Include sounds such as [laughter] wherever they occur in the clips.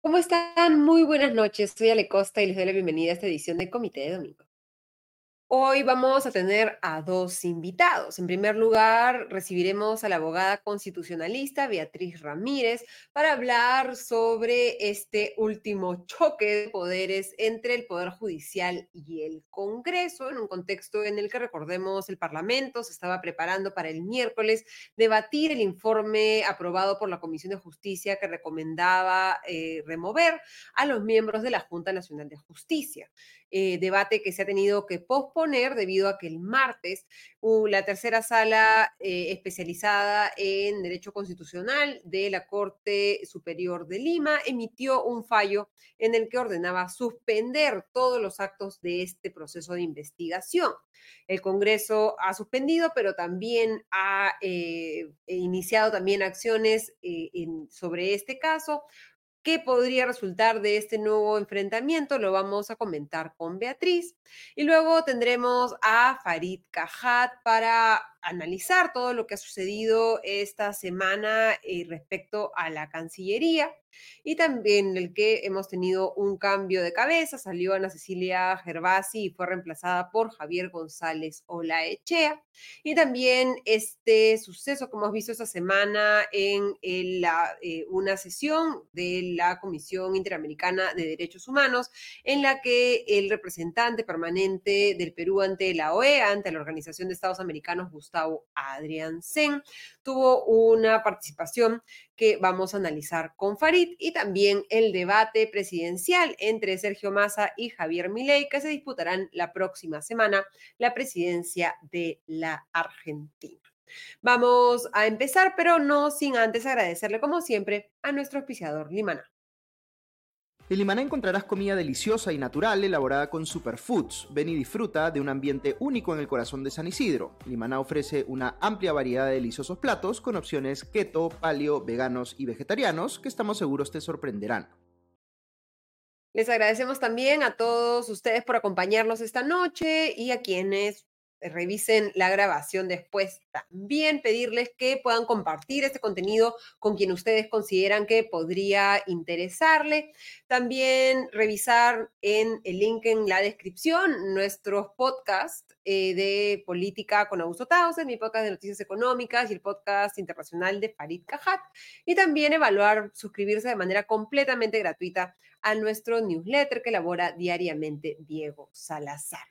¿Cómo están? Muy buenas noches. Soy Ale Costa y les doy la bienvenida a esta edición de Comité de Domingo. Hoy vamos a tener a dos invitados. En primer lugar, recibiremos a la abogada constitucionalista Beatriz Ramírez para hablar sobre este último choque de poderes entre el Poder Judicial y el Congreso, en un contexto en el que, recordemos, el Parlamento se estaba preparando para el miércoles debatir el informe aprobado por la Comisión de Justicia que recomendaba eh, remover a los miembros de la Junta Nacional de Justicia. Eh, debate que se ha tenido que posponer debido a que el martes la tercera sala eh, especializada en Derecho Constitucional de la Corte Superior de Lima emitió un fallo en el que ordenaba suspender todos los actos de este proceso de investigación. El Congreso ha suspendido, pero también ha eh, iniciado también acciones sobre este caso ¿Qué podría resultar de este nuevo enfrentamiento? Lo vamos a comentar con Beatriz. Y luego tendremos a Farid Cajat para analizar todo lo que ha sucedido esta semana eh, respecto a la Cancillería y también el que hemos tenido un cambio de cabeza, salió Ana Cecilia Gervasi y fue reemplazada por Javier González Olaechea. Y también este suceso que hemos visto esta semana en, la, eh, una sesión de la Comisión Interamericana de Derechos Humanos, en la que el representante permanente del Perú ante la OEA, ante la Organización de Estados Americanos, Adrián Sen, tuvo una participación que vamos a analizar con Farid y también el debate presidencial entre Sergio Massa y Javier Milei que se disputarán la próxima semana la presidencia de la Argentina. Vamos a empezar, pero no sin antes agradecerle como siempre a nuestro auspiciador Limana. En Limaná encontrarás comida deliciosa y natural elaborada con superfoods. Ven y disfruta de un ambiente único en el corazón de San Isidro. Limaná ofrece una amplia variedad de deliciosos platos con opciones keto, paleo, veganos y vegetarianos que estamos seguros te sorprenderán. Les agradecemos también a todos ustedes por acompañarnos esta noche y a quienes revisen la grabación después. También pedirles que puedan compartir este contenido con quien ustedes consideran que podría interesarle. También revisar en el link en la descripción nuestros podcasts eh, de política con Augusto Tausen, mi podcast de noticias económicas y el podcast internacional de Farid Cajat. Y también evaluar, suscribirse de manera completamente gratuita a nuestro newsletter que elabora diariamente Diego Salazar.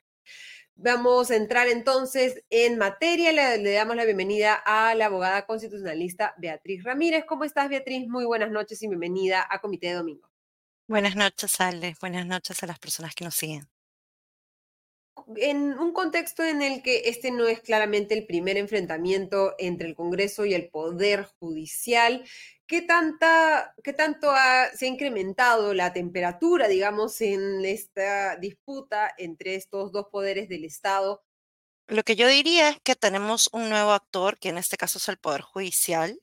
Vamos a entrar entonces en materia. Le, damos la bienvenida a la abogada constitucionalista Beatriz Ramírez. ¿Cómo estás, Beatriz? Muy buenas noches y bienvenida a Comité de Domingo. Buenas noches, Ale. Buenas noches a las personas que nos siguen. En un contexto en el que este no es claramente el primer enfrentamiento entre el Congreso y el Poder Judicial, ¿qué, tanta, qué tanto se ha incrementado la temperatura, digamos, en esta disputa entre estos dos poderes del Estado? Lo que yo diría es que tenemos un nuevo actor, que en este caso es el Poder Judicial,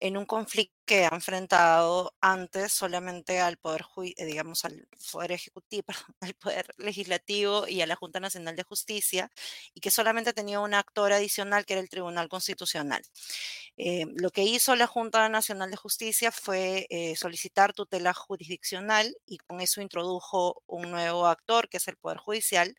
en un conflicto que ha enfrentado antes solamente al poder, eh, digamos, al poder ejecutivo, [laughs] al poder legislativo y a la Junta Nacional de Justicia, y que solamente tenía un actor adicional que era el Tribunal Constitucional. Eh, lo que hizo la Junta Nacional de Justicia fue eh, solicitar tutela jurisdiccional y con eso introdujo un nuevo actor, que es el Poder Judicial,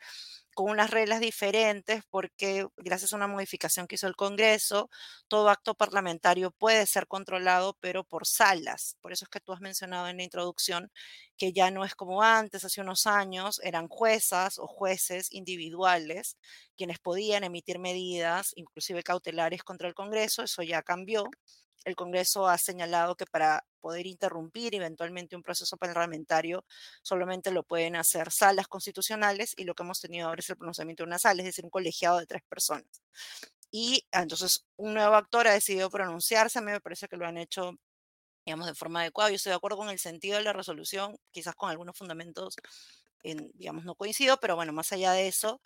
con unas reglas diferentes porque gracias a una modificación que hizo el Congreso, todo acto parlamentario puede ser controlado, pero por salas. Por eso es que tú has mencionado en la introducción que ya no es como antes, hace unos años, eran juezas o jueces individuales quienes podían emitir medidas, inclusive cautelares contra el Congreso, eso ya cambió el Congreso ha señalado que para poder interrumpir eventualmente un proceso parlamentario solamente lo pueden hacer salas constitucionales y lo que hemos tenido ahora es el pronunciamiento de una sala, es decir, un colegiado de tres personas. Y ah, entonces un nuevo actor ha decidido pronunciarse, a mí me parece que lo han hecho digamos, de forma adecuada. Yo estoy de acuerdo con el sentido de la resolución, quizás con algunos fundamentos digamos, no coincido, pero bueno, más allá de eso,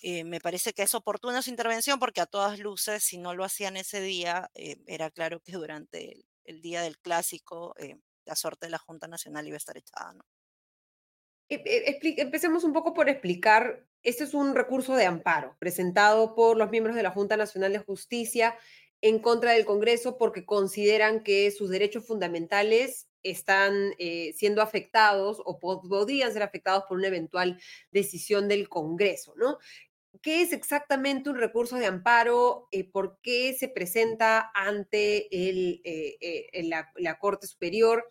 eh, me parece que es oportuna su intervención porque a todas luces, si no lo hacían ese día, eh, era claro que durante el, día del clásico eh, la suerte de la Junta Nacional iba a estar echada. ¿no? empecemos un poco por explicar, este es un recurso de amparo presentado por los miembros de la Junta Nacional de Justicia en contra del Congreso porque consideran que sus derechos fundamentales están siendo afectados o podrían ser afectados por una eventual decisión del Congreso, ¿no? ¿Qué es exactamente un recurso de amparo? Eh, ¿Por qué se presenta ante eh, eh, la, Corte Superior?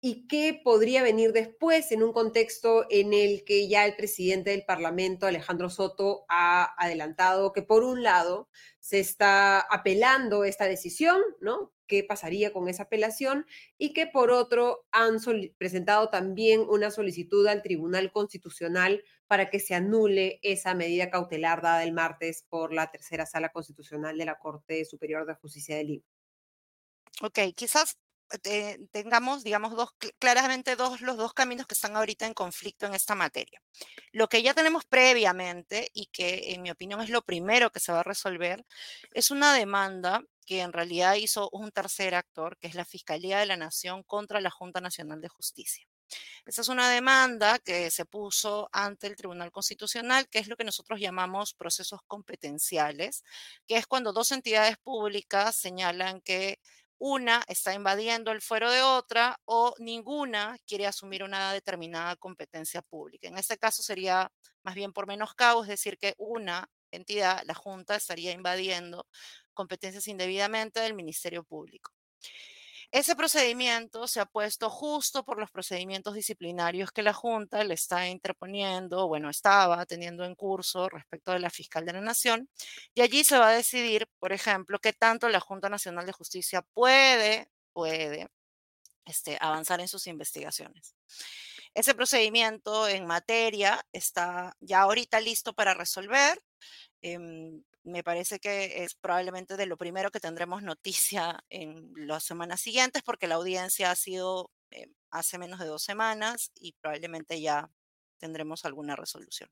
¿Y qué podría venir después en un contexto en el que ya el presidente del Parlamento, Alejandro Soto, ha adelantado que por un lado se está apelando esta decisión, ¿no? Qué pasaría con esa apelación y que por otro han presentado también una solicitud al Tribunal Constitucional para que se anule esa medida cautelar dada el martes por la tercera sala constitucional de la Corte Superior de Justicia de Lima. Ok, quizás eh, tengamos, digamos, dos, claramente dos, los dos caminos que están ahorita en conflicto en esta materia. Lo que ya tenemos previamente y que en mi opinión es lo primero que se va a resolver es una demanda que en realidad hizo un tercer actor, que es la Fiscalía de la Nación contra la Junta Nacional de Justicia. Esa es una demanda que se puso ante el Tribunal Constitucional, que es lo que nosotros llamamos procesos competenciales, que es cuando dos entidades públicas señalan que una está invadiendo el fuero de otra o ninguna quiere asumir una determinada competencia pública. En este caso sería más bien por menoscabo, es decir, que una entidad, la Junta, estaría invadiendo competencias indebidamente del Ministerio Público. Ese procedimiento se ha puesto justo por los procedimientos disciplinarios que la Junta le está interponiendo, bueno, estaba teniendo en curso respecto de la fiscal de la Nación, y allí se va a decidir, por ejemplo, qué tanto la Junta Nacional de Justicia puede, puede este, avanzar en sus investigaciones. Ese procedimiento en materia está ya ahorita listo para resolver. Em, me parece que es probablemente de lo primero que tendremos noticia en las semanas siguientes, porque la audiencia ha sido eh, hace menos de dos semanas y probablemente ya tendremos alguna resolución.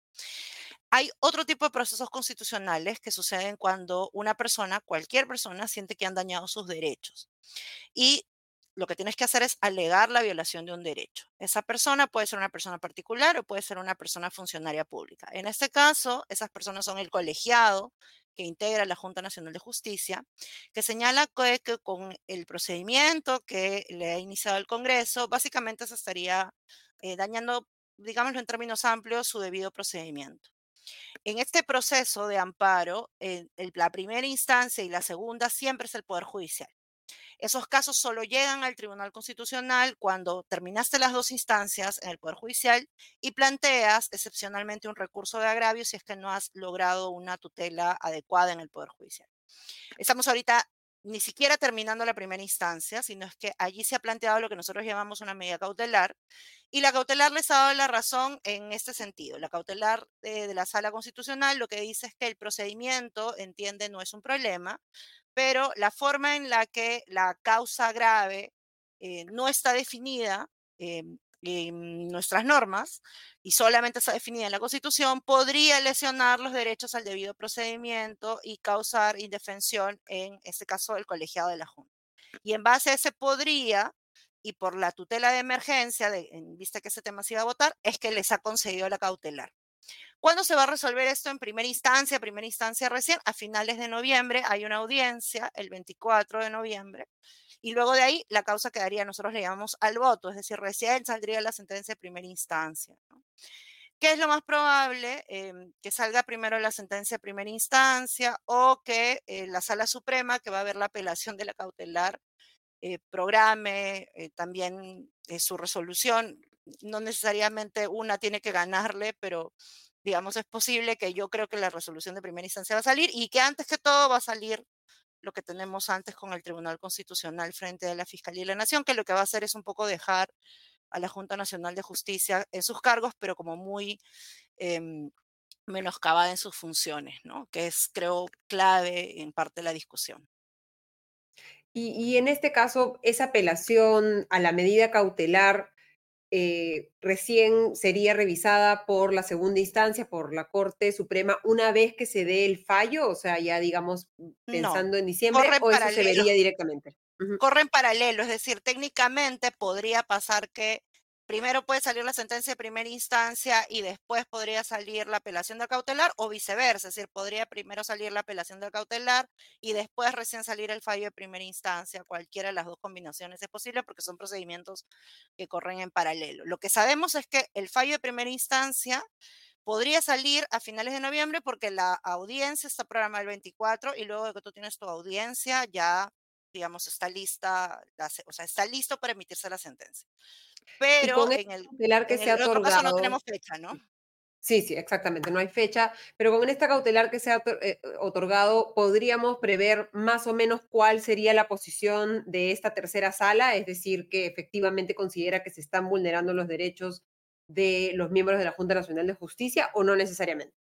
Hay otro tipo de procesos constitucionales que suceden cuando una persona, cualquier persona, siente que han dañado sus derechos. Y lo que tienes que hacer es alegar la violación de un derecho. Esa persona puede ser una persona particular o puede ser una persona funcionaria pública. En este caso, esas personas son el colegiado que integra la Junta Nacional de Justicia, que señala que, con el procedimiento que le ha iniciado el Congreso, básicamente se estaría eh, dañando, digámoslo en términos amplios, su debido procedimiento. En este proceso de amparo, la primera instancia y la segunda siempre es el Poder Judicial. Esos casos solo llegan al Tribunal Constitucional cuando terminaste las dos instancias en el Poder Judicial y planteas excepcionalmente un recurso de agravio si es que no has logrado una tutela adecuada en el Poder Judicial. Estamos ahorita ni siquiera terminando la primera instancia, sino es que allí se ha planteado lo que nosotros llamamos una medida cautelar y la cautelar les ha dado la razón en este sentido. La cautelar de, de la sala constitucional lo que dice es que el procedimiento, entiende, no es un problema, pero la forma en la que la causa grave eh, no está definida en nuestras normas y solamente está definida en la Constitución, podría lesionar los derechos al debido procedimiento y causar indefensión, en este caso, del colegiado de la Junta. Y en base a ese podría, y por la tutela de emergencia, en vista que ese tema se iba a votar, es que les ha concedido la cautelar. ¿Cuándo se va a resolver esto en primera instancia? Primera instancia recién, a finales de noviembre hay una audiencia, el 24 de noviembre, y luego de ahí la causa quedaría, nosotros le llamamos al voto, es decir, recién saldría la sentencia de primera instancia. ¿Qué es lo más probable? Em, que salga primero la sentencia de primera instancia o que eh, la Sala Suprema, que va a ver la apelación de la cautelar, eh, programe eh, también su resolución. No necesariamente una tiene que ganarle, pero digamos, es posible que yo creo que la resolución de primera instancia va a salir y que antes que todo va a salir lo que tenemos antes con el Tribunal Constitucional frente a la Fiscalía y la Nación, que lo que va a hacer es un poco dejar a la Junta Nacional de Justicia en sus cargos, pero como muy eh, menoscabada en sus funciones, ¿no? Que es, creo, clave en parte de la discusión. Y, y en este caso, esa apelación a la medida cautelar eh, recién sería revisada por la segunda instancia, por la Corte Suprema, una vez que se dé el fallo, o sea, ya digamos pensando en diciembre, o eso se vería directamente. Corre en paralelo, es decir, técnicamente podría pasar que primero puede salir la sentencia de primera instancia y después podría salir la apelación del cautelar o viceversa, es decir, podría primero salir la apelación del cautelar y después recién salir el fallo de primera instancia. Cualquiera de las dos combinaciones es posible porque son procedimientos que corren en paralelo. Lo que sabemos es que el fallo de primera instancia podría salir a finales de noviembre porque la audiencia está programada el 24 y luego de que tú tienes tu audiencia ya digamos, está lista, o sea, está listo para emitirse la sentencia. Pero en el, cautelar que se ha otorgado, caso no tenemos fecha, ¿no? Sí, sí, exactamente, no hay fecha, pero con esta cautelar que se ha eh, otorgado, podríamos prever más o menos cuál sería la posición de esta tercera sala, es decir, que efectivamente considera que se están vulnerando los derechos de los miembros de la Junta Nacional de Justicia o no necesariamente.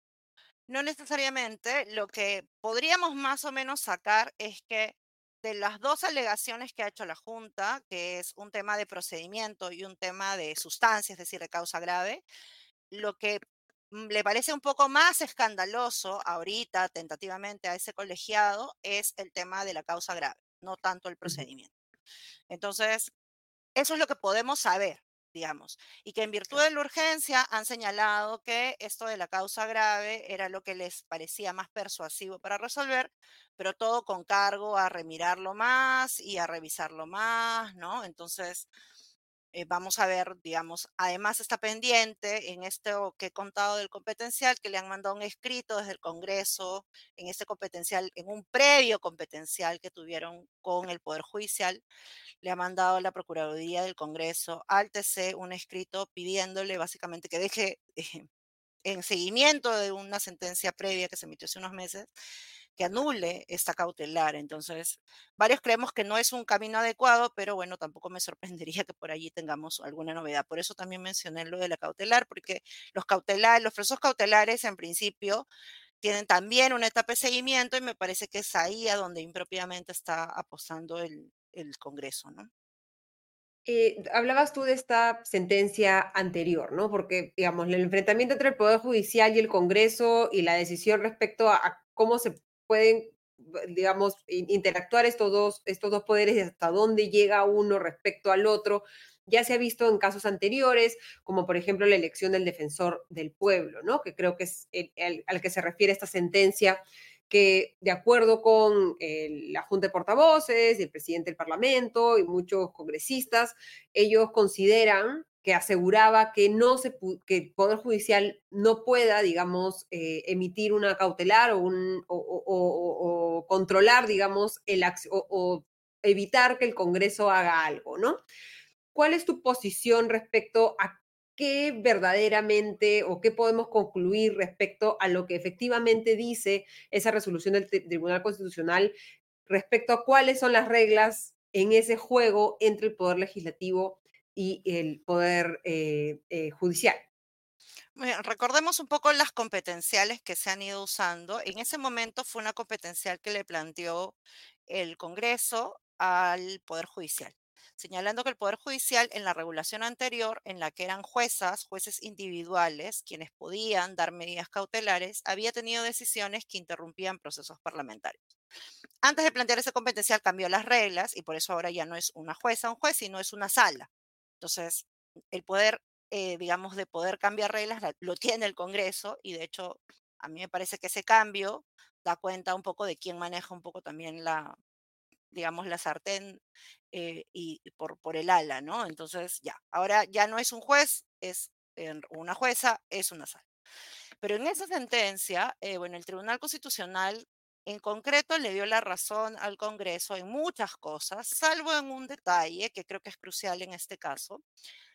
No necesariamente, lo que podríamos más o menos sacar es que de las dos alegaciones que ha hecho la Junta, que es un tema de procedimiento y un tema de sustancia, es decir, de causa grave, lo que mm, le parece un poco más escandaloso ahorita, tentativamente, a ese colegiado es el tema de la causa grave, no tanto el procedimiento. Entonces, eso es lo que podemos saber digamos, y que en virtud de la urgencia han señalado que esto de la causa grave era lo que les parecía más persuasivo para resolver, pero todo con cargo a remirarlo más y a revisarlo más, ¿no? Entonces, eh, vamos a ver, digamos, además está pendiente en esto que he contado del competencial, que le han mandado un escrito desde el Congreso, en este competencial, en un previo competencial que tuvieron con el Poder Judicial, le ha mandado la Procuraduría del Congreso al TC un escrito pidiéndole básicamente que deje eh, en seguimiento de una sentencia previa que se emitió hace unos meses, que anule esta cautelar. Entonces, varios creemos que no es un camino adecuado, pero bueno, tampoco me [laughs] sorprendería que por allí tengamos alguna novedad. Por eso también mencioné lo de la cautelar, porque los cautelares, los procesos cautelares en principio tienen también una etapa de seguimiento y me parece que es ahí a donde impropiamente está apostando el, el Congreso, ¿no? Eh, hablabas tú de esta sentencia anterior, ¿no? Porque, digamos, el enfrentamiento entre el Poder Judicial y el Congreso y la decisión respecto a, cómo se pueden, digamos, interactuar estos dos, estos dos poderes y hasta dónde llega uno respecto al otro, ya se ha visto en casos anteriores, como por ejemplo la elección del defensor del pueblo, ¿no? Que creo que es al que se refiere esta sentencia que de acuerdo con la Junta de Portavoces el presidente del Parlamento y muchos congresistas, ellos consideran que aseguraba que, no se, que el Poder Judicial no pueda, digamos, eh, emitir una cautelar o, un, o, controlar, digamos, el, o, evitar que el Congreso haga algo, ¿no? ¿Cuál es tu posición respecto a qué verdaderamente o qué podemos concluir respecto a lo que efectivamente dice esa resolución del Tribunal Constitucional respecto a cuáles son las reglas en ese juego entre el Poder Legislativo y el Poder eh, eh, Judicial? recordemos un poco las competenciales que se han ido usando. En ese momento fue una competencial que le planteó el Congreso al Poder Judicial señalando que el Poder Judicial en la regulación anterior, en la que eran juezas, jueces individuales, quienes podían dar medidas cautelares, había tenido decisiones que interrumpían procesos parlamentarios. Antes de plantear ese competencial cambió las reglas y por eso ahora ya no es una jueza un juez, sino es una sala. Entonces, el poder, eh, digamos, de poder cambiar reglas lo [laughs] tiene el Congreso y de hecho a mí me parece que ese cambio da cuenta un poco de quién maneja un poco también la, digamos, la sartén eh, y por, por el ala, ¿no? Entonces, ya, ahora ya no es un juez, es una jueza, es una sala. Pero en esa sentencia, eh, bueno, el Tribunal Constitucional en concreto le dio la razón al Congreso en muchas cosas, salvo en un detalle que creo que es crucial en este caso.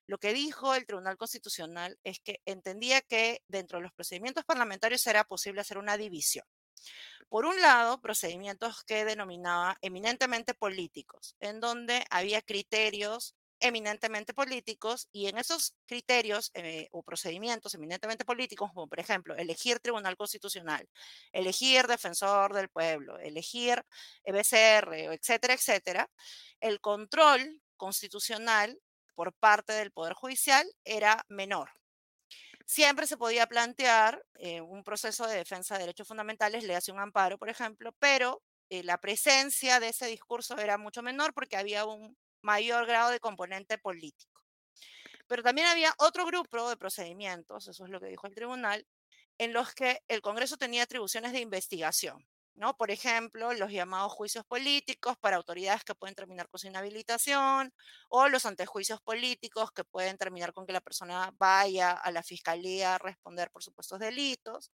Lo que dijo el Tribunal Constitucional es que entendía que dentro de los procedimientos parlamentarios era posible hacer una división. Por un lado, procedimientos que denominaba eminentemente políticos, en donde había criterios eminentemente políticos y en esos criterios eh, o procedimientos eminentemente políticos, como por ejemplo elegir tribunal constitucional, elegir defensor del pueblo, elegir EBCR, etcétera, etcétera, el control constitucional por parte del Poder Judicial era menor. Siempre se podía plantear eh, un proceso de defensa de derechos fundamentales, le hace un amparo, por ejemplo, pero eh, la presencia de ese discurso era mucho menor porque había un mayor grado de componente político. Pero también había otro grupo de procedimientos, eso es lo que dijo el tribunal, en los que el Congreso tenía atribuciones de investigación. ¿no? Por ejemplo, los llamados juicios políticos para autoridades que pueden terminar con su inhabilitación o los antejuicios políticos que pueden terminar con que la persona vaya a la fiscalía a responder por supuestos delitos.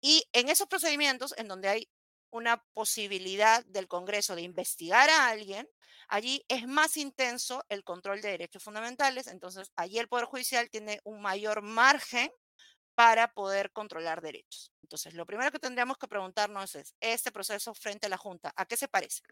Y en esos procedimientos en donde hay una posibilidad del Congreso de investigar a alguien, allí es más intenso el control de derechos fundamentales, entonces allí el Poder Judicial tiene un mayor margen para poder controlar derechos. Entonces, lo primero que tendríamos que preguntarnos es, este proceso frente a la Junta, ¿a qué se parece?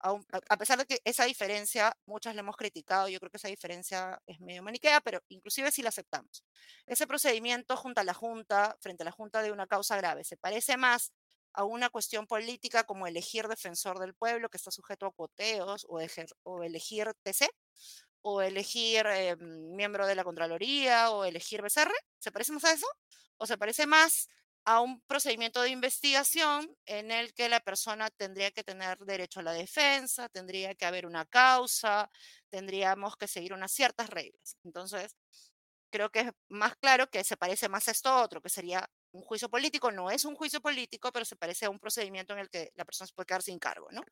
A, pesar de que esa diferencia, muchas le hemos criticado, yo creo que esa diferencia es medio maniquea, pero inclusive si la aceptamos. Ese procedimiento junto a la Junta, frente a la Junta de una causa grave, se parece más a una cuestión política como elegir defensor del pueblo que está sujeto a cuoteos o, o elegir TC o elegir eh, miembro de la Contraloría o elegir BCR? ¿Se parece más a eso? ¿O se parece más a un procedimiento de investigación en el que la persona tendría que tener derecho a la defensa, tendría que haber una causa, tendríamos que seguir unas ciertas reglas? Entonces, creo que es más claro que se parece más a esto otro, que sería un juicio político no es un juicio político, pero se parece a un procedimiento en el que la persona se puede quedar sin cargo, ¿no?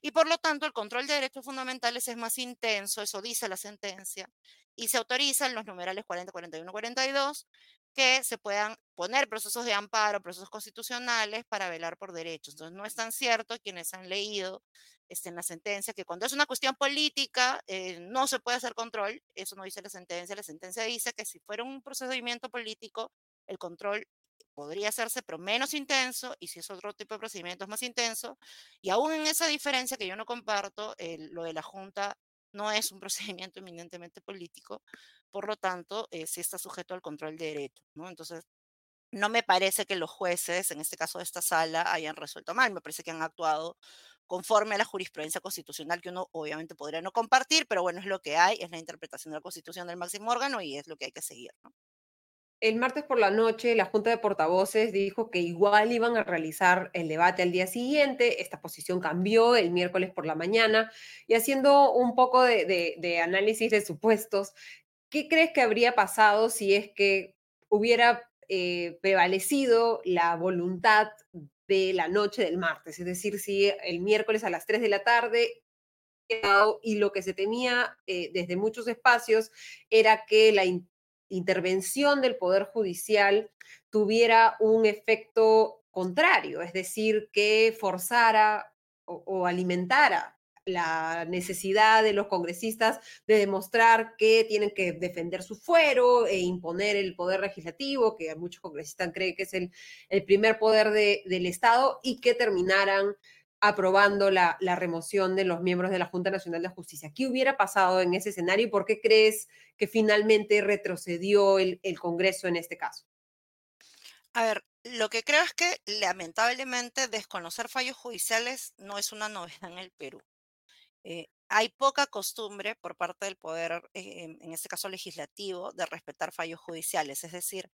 Y por lo tanto, el control de derechos fundamentales es más intenso, eso dice la sentencia, y se autoriza en los numerales 40, 41, 42 que se puedan poner procesos de amparo, procesos constitucionales para velar por derechos. Entonces, no es tan cierto quienes han leído este, en la sentencia que cuando es una cuestión política eh, no se puede hacer control, eso no dice la sentencia, la sentencia dice que si fuera un procedimiento político, el control podría hacerse, pero menos intenso, y si es otro tipo de procedimiento es más intenso. Y aún en esa diferencia que yo no comparto, lo de la Junta no es un [laughs] procedimiento eminentemente político, por lo tanto, eh, sí está sujeto al control de derecho. ¿no? Entonces, no me parece que los jueces, en este caso de esta sala, hayan resuelto mal, me parece que han actuado conforme a la jurisprudencia constitucional que uno obviamente podría no compartir, pero bueno, es lo que hay, es la interpretación de la Constitución del máximo órgano y es lo que hay que seguir. ¿no? El martes por la noche la Junta de Portavoces dijo que igual iban a realizar el debate al día siguiente. Esta posición cambió el miércoles por la mañana y haciendo un poco de, análisis de supuestos, ¿qué crees que habría pasado si es que hubiera eh, prevalecido la voluntad de la noche del martes? Es decir, si el miércoles a las 3 de la tarde y lo que se temía eh, desde muchos espacios era que la intervención del Poder Judicial tuviera un efecto contrario, es decir, que forzara o, alimentara la necesidad de los congresistas de demostrar que tienen que defender su fuero e imponer el poder legislativo, que muchos congresistas creen que es el, primer poder del Estado, y que terminaran aprobando la, remoción de los miembros de la Junta Nacional de Justicia. ¿Qué hubiera pasado en ese escenario y por qué crees que finalmente retrocedió el, Congreso en este caso? A ver, lo que creo es que lamentablemente desconocer fallos judiciales no es una novedad en el Perú. Eh, hay poca costumbre por parte del poder, eh, en este caso legislativo, de respetar fallos judiciales. Es decir,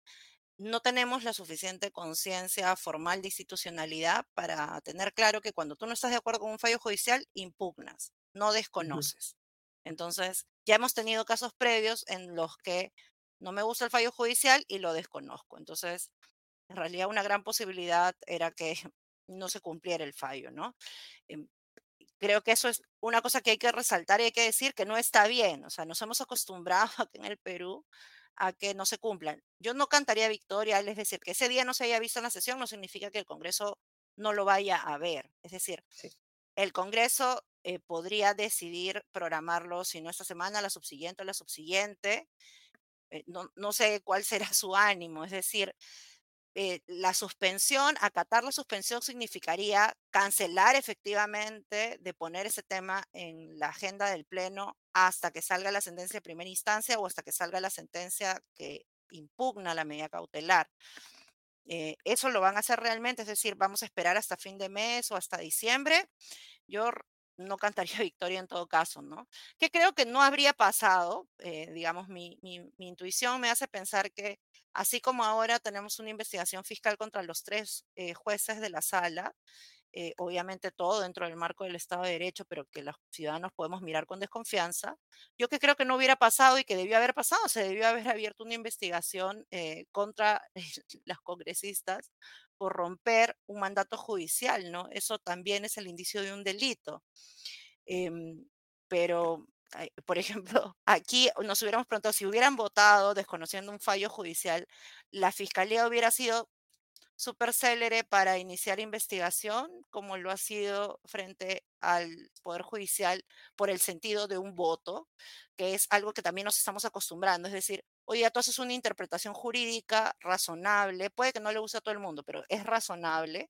no tenemos la suficiente conciencia formal de institucionalidad para tener claro que cuando tú no estás de acuerdo con un fallo judicial, impugnas, no desconoces. Entonces, ya hemos tenido casos previos en los que no me gusta el fallo judicial y lo desconozco. Entonces, en realidad una gran posibilidad era que [laughs] no se cumpliera el fallo, ¿no? Em, creo que eso es una cosa que hay que resaltar y hay que decir que no está bien. O sea, nos hemos acostumbrado [laughs] aquí en el Perú a que no se cumplan. Yo no cantaría victoria, es decir, que ese día no se haya visto en la sesión no significa que el Congreso no lo vaya a ver. Es decir, el Congreso eh, podría decidir programarlo, si no esta semana, la subsiguiente o la subsiguiente. Eh, no, no sé cuál será [laughs] su ánimo, es decir, eh, la suspensión, acatar la suspensión significaría cancelar efectivamente de poner ese tema en la agenda del Pleno hasta que salga la sentencia de primera instancia o hasta que salga la sentencia que impugna la medida cautelar. Eh, eso lo van a hacer realmente, es decir, vamos a esperar hasta fin de mes o hasta diciembre. Yo no cantaría [laughs] victoria en todo caso, ¿no? Que creo que no habría pasado, eh, digamos, mi, intuición me hace pensar que así como ahora tenemos una investigación fiscal contra los tres eh, jueces de la sala, eh, obviamente todo dentro del marco del Estado de Derecho, pero que los ciudadanos podemos mirar con desconfianza. Yo que creo que no hubiera pasado y que debió haber pasado, se debió haber abierto una investigación contra [laughs] las congresistas por romper un mandato judicial, ¿no? Eso también es el indicio de un delito. Em, pero, por ejemplo, [laughs] aquí nos hubiéramos preguntado si hubieran votado desconociendo un fallo judicial, la fiscalía hubiera sido súper célere para iniciar investigación, como lo ha sido frente al Poder Judicial por el sentido de un voto, que es algo que también nos estamos acostumbrando. Es decir, oye, tú haces una interpretación jurídica razonable, puede que no le guste a todo el mundo, pero es razonable.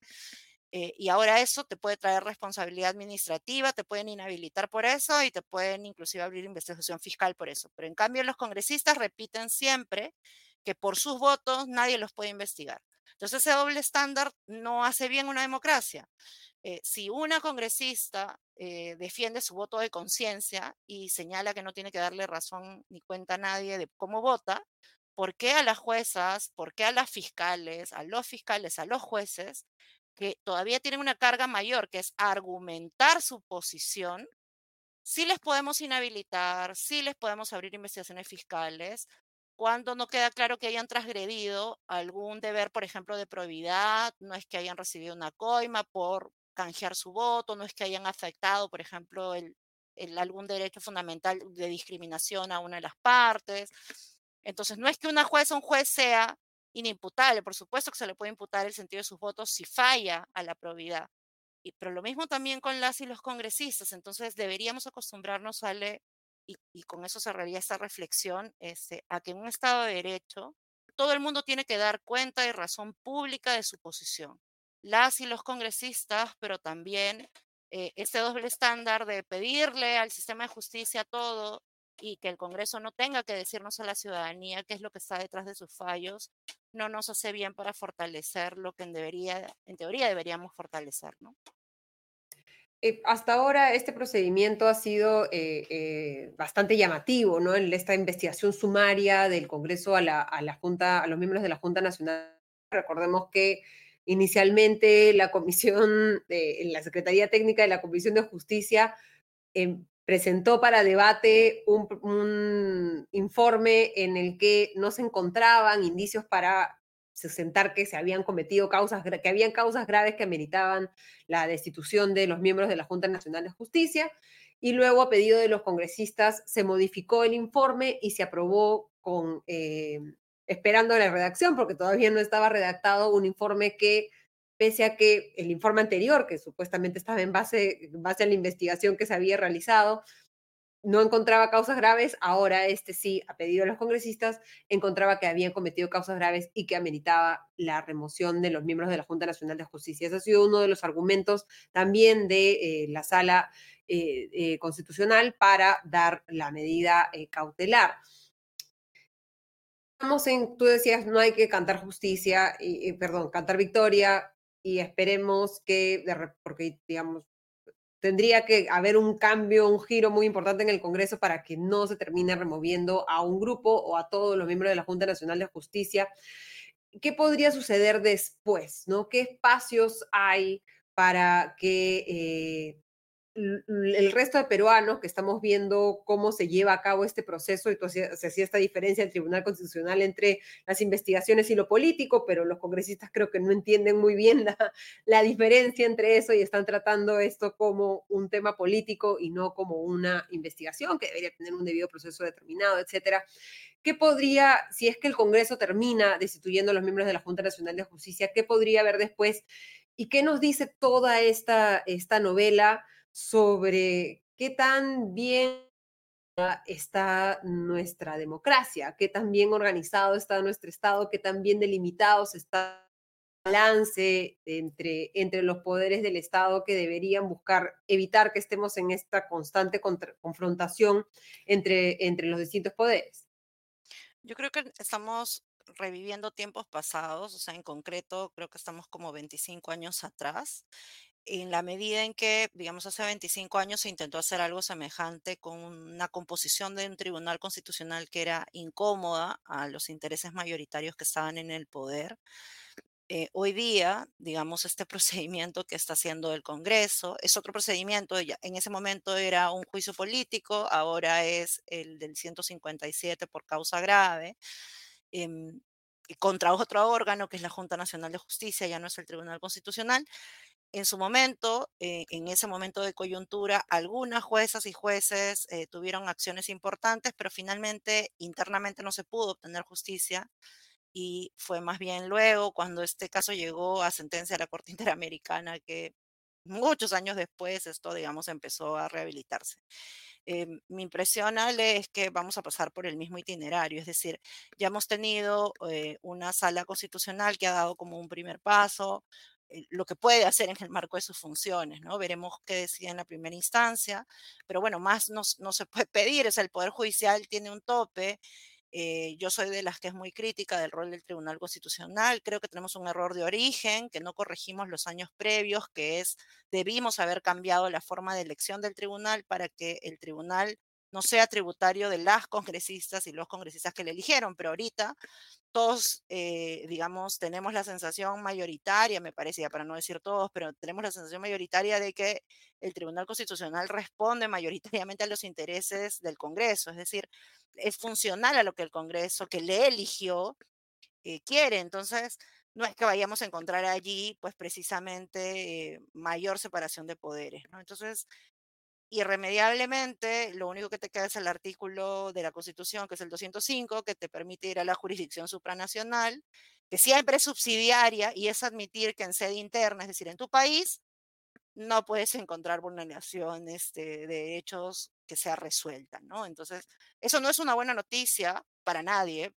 Eh, y ahora eso te puede traer responsabilidad administrativa, te pueden inhabilitar por eso y te pueden inclusive abrir investigación fiscal por eso. Pero en cambio los congresistas repiten siempre que por sus votos nadie los puede investigar. Entonces ese doble estándar no hace bien una democracia. Eh, si una congresista eh, defiende su voto de conciencia y señala que no tiene que darle razón ni cuenta a nadie de cómo vota, ¿por qué a las juezas, por qué a las fiscales, a los fiscales, a los jueces, que todavía tienen una carga mayor, que es argumentar su posición, sí les podemos inhabilitar, sí les podemos abrir investigaciones fiscales, cuando no queda claro que hayan transgredido algún deber, por ejemplo, de probidad, no es que hayan recibido una coima por canjear su voto, no es que hayan afectado, por ejemplo, el, algún derecho fundamental de discriminación a una de las partes. Entonces, no es que una jueza o un juez sea inimputable, por supuesto que se le puede imputar el sentido de sus votos si falla a la probidad. Pero lo mismo también con las y los congresistas, entonces deberíamos acostumbrarnos a, le, y, con eso cerraría esta reflexión, este, a que en un Estado de Derecho todo el mundo tiene que dar cuenta y razón pública de su posición. Las y los congresistas, pero también eh, este doble estándar de pedirle al sistema de justicia todo y que el Congreso no tenga que decirnos a la ciudadanía qué es lo que está detrás de sus fallos, no nos hace bien para fortalecer lo que en, en teoría deberíamos fortalecer, ¿no? Eh, hasta ahora este procedimiento ha sido eh, eh, bastante llamativo, ¿no? En esta investigación sumaria del Congreso a a los miembros de la Junta Nacional. Recordemos que inicialmente la comisión, la Secretaría Técnica de la Comisión de Justicia presentó para debate un informe en el que no se encontraban indicios para sentar que se habían cometido causas, que habían causas graves que ameritaban la destitución de los miembros de la Junta Nacional de Justicia. Y luego, a pedido de los congresistas, se modificó el informe y se aprobó con, eh, esperando la redacción, porque todavía no estaba redactado un informe que, pese a que el informe anterior, que supuestamente estaba en base, en base a la investigación que se había realizado, no encontraba causas graves, ahora este sí, a pedido de los congresistas, encontraba que habían cometido causas graves y que ameritaba la remoción de los miembros de la Junta Nacional de Justicia. Ese ha sido uno de los argumentos también de eh, la sala eh, eh, constitucional para dar la medida cautelar. Vamos en, tú decías, no hay que cantar justicia, perdón, cantar victoria y esperemos que, porque digamos, tendría que haber un cambio, un giro muy importante en el Congreso para que no se termine removiendo a un grupo o a todos los miembros de la Junta Nacional de Justicia. ¿Qué podría suceder después? ¿no? ¿Qué espacios hay para que eh, el resto de peruanos que estamos viendo cómo se lleva a cabo este proceso, y se hacía esta diferencia del Tribunal Constitucional entre las investigaciones y lo político, pero los congresistas creo que no entienden muy bien la, [laughs] la diferencia entre eso y están tratando esto como un tema político y no como una investigación que debería tener un debido proceso determinado, etcétera. ¿Qué podría, si es que el Congreso termina destituyendo a los miembros de la Junta Nacional de Justicia, qué podría haber después? ¿Y qué nos dice toda esta, esta novela? Sobre qué tan bien está nuestra democracia, qué tan bien organizado está nuestro Estado, qué tan bien delimitados está el balance entre, entre los poderes del Estado que deberían buscar evitar que estemos en esta constante confrontación entre, entre los distintos poderes. Yo creo que estamos reviviendo tiempos pasados, o sea, en concreto creo que estamos como 25 años atrás en la medida en que, digamos, hace 25 años se intentó hacer algo semejante con una composición de un tribunal constitucional que era incómoda a los intereses mayoritarios que estaban en el poder. Eh, hoy día, digamos, este [laughs] procedimiento que está haciendo el Congreso es otro procedimiento, en ese momento era un juicio político, ahora es el del 157 por causa grave. Em, contra otro órgano que es la Junta Nacional de Justicia, ya no es el Tribunal Constitucional, en su momento, eh, en ese momento de coyuntura, algunas juezas y jueces eh, tuvieron acciones importantes, pero finalmente internamente no se pudo obtener justicia y fue más bien luego cuando este caso llegó a sentencia de la Corte [laughs] Interamericana que muchos años después esto, digamos, empezó a rehabilitarse. Eh, mi impresión, Ale, es que vamos a pasar por el mismo itinerario, es decir, ya hemos tenido una sala constitucional que ha dado como un primer paso, eh, lo que puede hacer en el marco de sus funciones, ¿no? Veremos qué decide en la primera instancia, pero bueno, más no, se puede [laughs] pedir, es el Poder Judicial tiene un tope. Eh, yo soy de las que es muy crítica del rol del Tribunal Constitucional. Creo que tenemos un error de origen, que no corregimos los años previos, que es debimos haber cambiado la forma de elección del tribunal para que el tribunal no sea tributario de las congresistas y los congresistas que le eligieron, pero ahorita todos, eh, digamos, tenemos la sensación mayoritaria, me parecía, para no decir todos, pero tenemos la sensación mayoritaria de que el Tribunal Constitucional responde mayoritariamente a los intereses del Congreso, es decir, es funcional a lo que el Congreso que le eligió eh, quiere. Entonces, no es que vayamos a encontrar allí, pues precisamente eh, mayor separación de poderes, ¿no? Entonces, irremediablemente lo único que te queda es el artículo de la Constitución, que es el 205, que te permite ir a la jurisdicción supranacional, que siempre es subsidiaria y es admitir que en sede interna, es decir, en tu país, no puedes encontrar vulneraciones de derechos que sea resuelta, ¿no? Entonces, eso no es una buena noticia para nadie.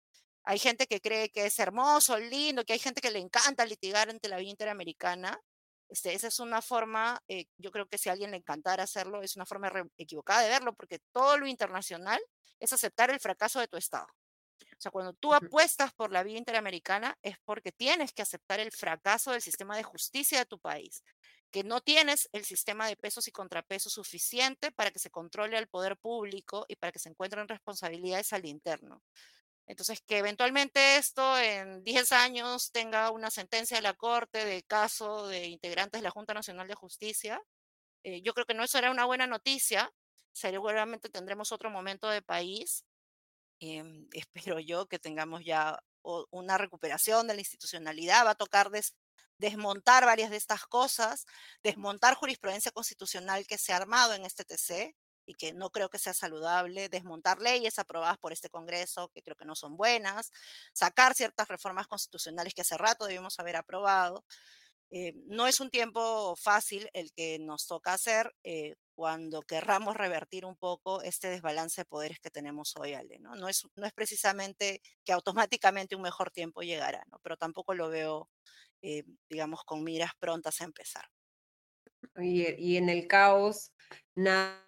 Hay gente que cree que es hermoso, lindo, que hay gente que le encanta litigar ante la vía interamericana, este, esa es una forma, eh, yo creo que si a alguien le encantara hacerlo, es una forma equivocada de verlo, porque todo lo internacional es aceptar el fracaso de tu Estado. O sea, cuando tú apuestas por la vía interamericana es porque tienes que aceptar el fracaso del sistema de justicia de tu país, que no tienes el sistema de pesos y contrapesos suficiente para que se controle al poder público y para que se encuentren responsabilidades al interno. Entonces, que eventualmente esto en 10 años tenga una sentencia de la Corte de caso de integrantes de la Junta Nacional de Justicia, eh, yo creo que no será una buena noticia. Seguramente tendremos otro momento de país. Em, [laughs] espero yo que tengamos ya una recuperación de la institucionalidad. Va a tocar desmontar varias de estas cosas, desmontar jurisprudencia constitucional que se ha armado en este TC y que no creo que sea saludable desmontar leyes aprobadas por este Congreso que creo que no son buenas, sacar ciertas reformas constitucionales que hace rato debimos haber aprobado. Eh, no es un tiempo fácil el que nos toca hacer eh, cuando querramos revertir un poco este desbalance de poderes que tenemos hoy, Ale. ¿no? No, es, no es precisamente que automáticamente un mejor tiempo llegará, ¿no? pero tampoco lo veo, eh, digamos, con miras prontas a empezar. Y, y en el caos, nada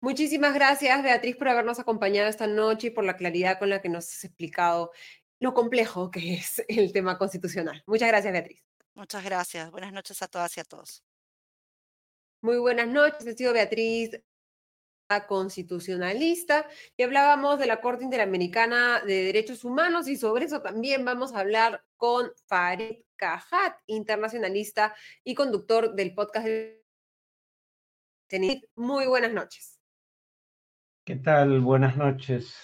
Muchísimas gracias, Beatriz, por habernos acompañado esta noche y por la claridad con la que nos has explicado lo complejo que es [laughs] el tema constitucional. Muchas gracias, Beatriz. Muchas gracias. Buenas noches a todas y a todos. Muy buenas noches. He sido Beatriz constitucionalista y hablábamos de la Corte Interamericana de Derechos Humanos y sobre eso también vamos a hablar con Farid Cajat, internacionalista y conductor del podcast muy buenas noches. ¿Qué tal? Buenas noches.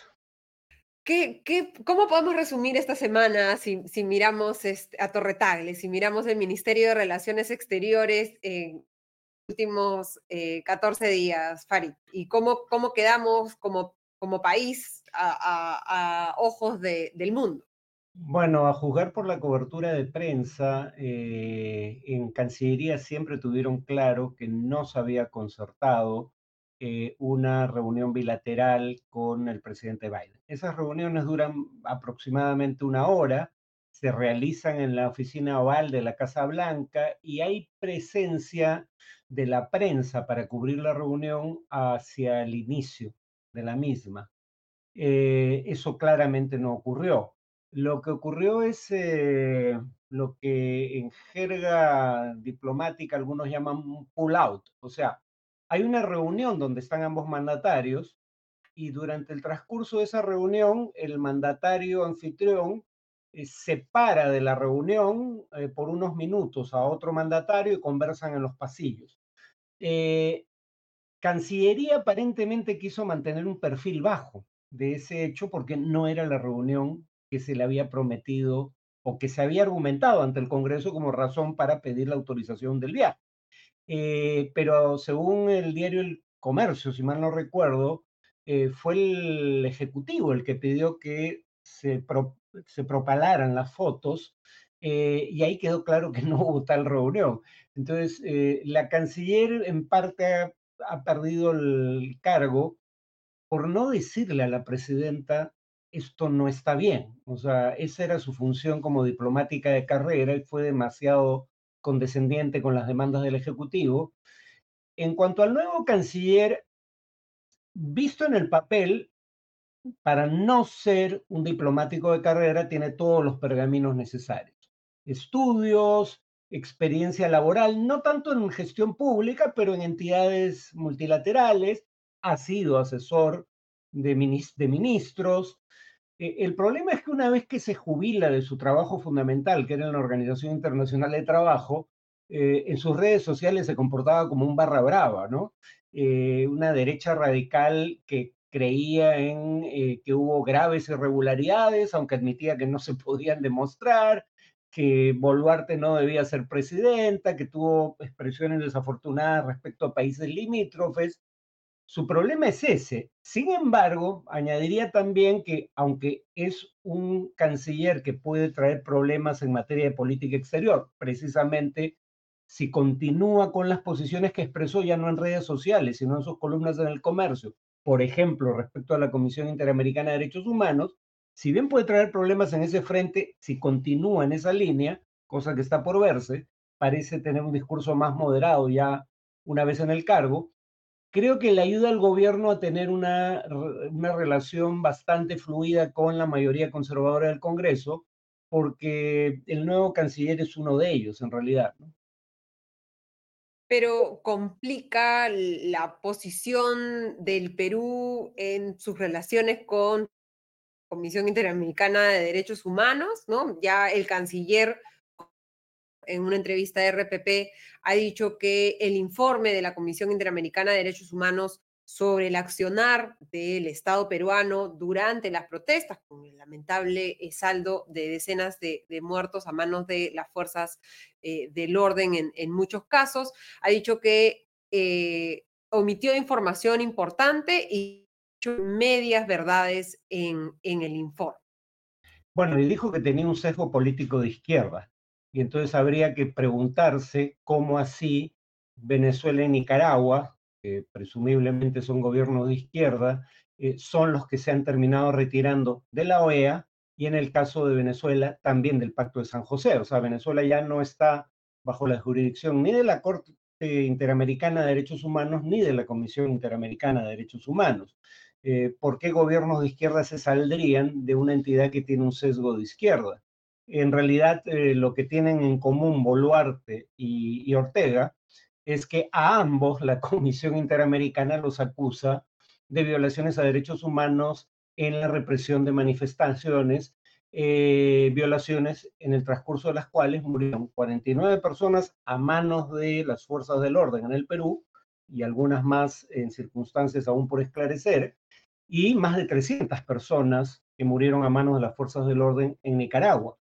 ¿Qué, qué, cómo podemos resumir esta semana si, si miramos este, a Torre si miramos el Ministerio de Relaciones Exteriores en últimos 14 eh, días, Farid? ¿Y cómo, cómo quedamos como, como país a, ojos del mundo? Bueno, a juzgar por la cobertura de prensa, eh, en Cancillería siempre tuvieron claro que no se había concertado eh, una reunión bilateral con el presidente Biden. Esas reuniones duran aproximadamente una hora, se realizan en la oficina oval de la Casa Blanca y hay presencia de la prensa para cubrir la reunión hacia el inicio de la misma. Eh, eso claramente no ocurrió. Lo que ocurrió es eh, lo que en jerga diplomática algunos llaman pull out. O sea, hay una reunión donde están ambos mandatarios y durante el transcurso de esa reunión el mandatario anfitrión eh, separa de la reunión eh, por unos minutos a otro mandatario y conversan en los pasillos. Eh, Cancillería aparentemente quiso mantener un perfil bajo de ese hecho porque no era la reunión que se le había prometido o que se había argumentado ante el Congreso como razón para pedir la autorización del viaje. Eh, pero según el diario El Comercio, si mal no recuerdo, eh, fue el Ejecutivo el que pidió que se, se propalaran las fotos eh, y ahí quedó claro que [laughs] no hubo tal reunión. Entonces, la canciller en parte ha perdido el cargo por no decirle a la presidenta esto no está bien. O sea, esa era su función como diplomática de carrera y fue demasiado condescendiente con las demandas del Ejecutivo. En cuanto al nuevo canciller, visto en el papel, para no ser un diplomático de carrera, tiene todos los pergaminos necesarios. Estudios, experiencia laboral, no tanto en gestión pública, pero en entidades multilaterales, ha sido asesor de, ministros. Eh, el problema es que una vez que se jubila de su trabajo fundamental, que era en la Organización Internacional de Trabajo, eh, en sus redes sociales se comportaba como un barra brava, ¿no? Eh, una derecha radical que creía en que hubo graves irregularidades, aunque admitía que no se podían demostrar, que Boluarte no debía ser presidenta, que tuvo expresiones desafortunadas respecto a países limítrofes. Su problema es ese. Sin embargo, añadiría también que aunque es un canciller que puede traer problemas en materia de política exterior, precisamente si continúa con las posiciones que expresó ya no en redes sociales, sino en sus columnas en el comercio, por ejemplo, respecto a la Comisión Interamericana de Derechos Humanos, si bien puede traer problemas en ese frente, si continúa en esa línea, cosa que está por verse, parece tener un discurso más moderado ya una vez en el cargo, creo que le ayuda al gobierno a tener una, una relación bastante fluida con la mayoría conservadora del Congreso, porque el nuevo canciller es uno de ellos, en realidad. Pero complica la posición del Perú en sus relaciones con Comisión Interamericana de Derechos Humanos, ¿no? Ya el canciller en una entrevista de RPP ha dicho que el informe de la Comisión Interamericana de Derechos Humanos sobre el accionar del Estado peruano durante las protestas, con el lamentable eh, saldo de decenas de, muertos a manos de las fuerzas eh, del orden en, muchos casos, ha dicho que eh, omitió información importante y medias verdades en, en el informe. Bueno, y dijo que tenía un sesgo político de izquierda. Y entonces habría que preguntarse cómo así Venezuela y Nicaragua, que presumiblemente son gobiernos de izquierda, eh, son los que se han terminado retirando de la OEA y en el caso de Venezuela también del Pacto de San José. O sea, Venezuela ya no está bajo la jurisdicción ni de la Corte Interamericana de Derechos Humanos ni de la Comisión Interamericana de Derechos Humanos. Eh, ¿por qué gobiernos de izquierda se saldrían de una entidad que tiene un sesgo de izquierda? En realidad, eh, lo que tienen en común Boluarte y, Ortega es que a ambos la [laughs] Comisión Interamericana los acusa de violaciones a derechos humanos en la represión de manifestaciones, eh, violaciones en el transcurso de las cuales murieron 49 personas a manos de las fuerzas del orden en el Perú y algunas más en circunstancias aún por esclarecer, y más de 300 personas que murieron a manos de las fuerzas del orden en Nicaragua.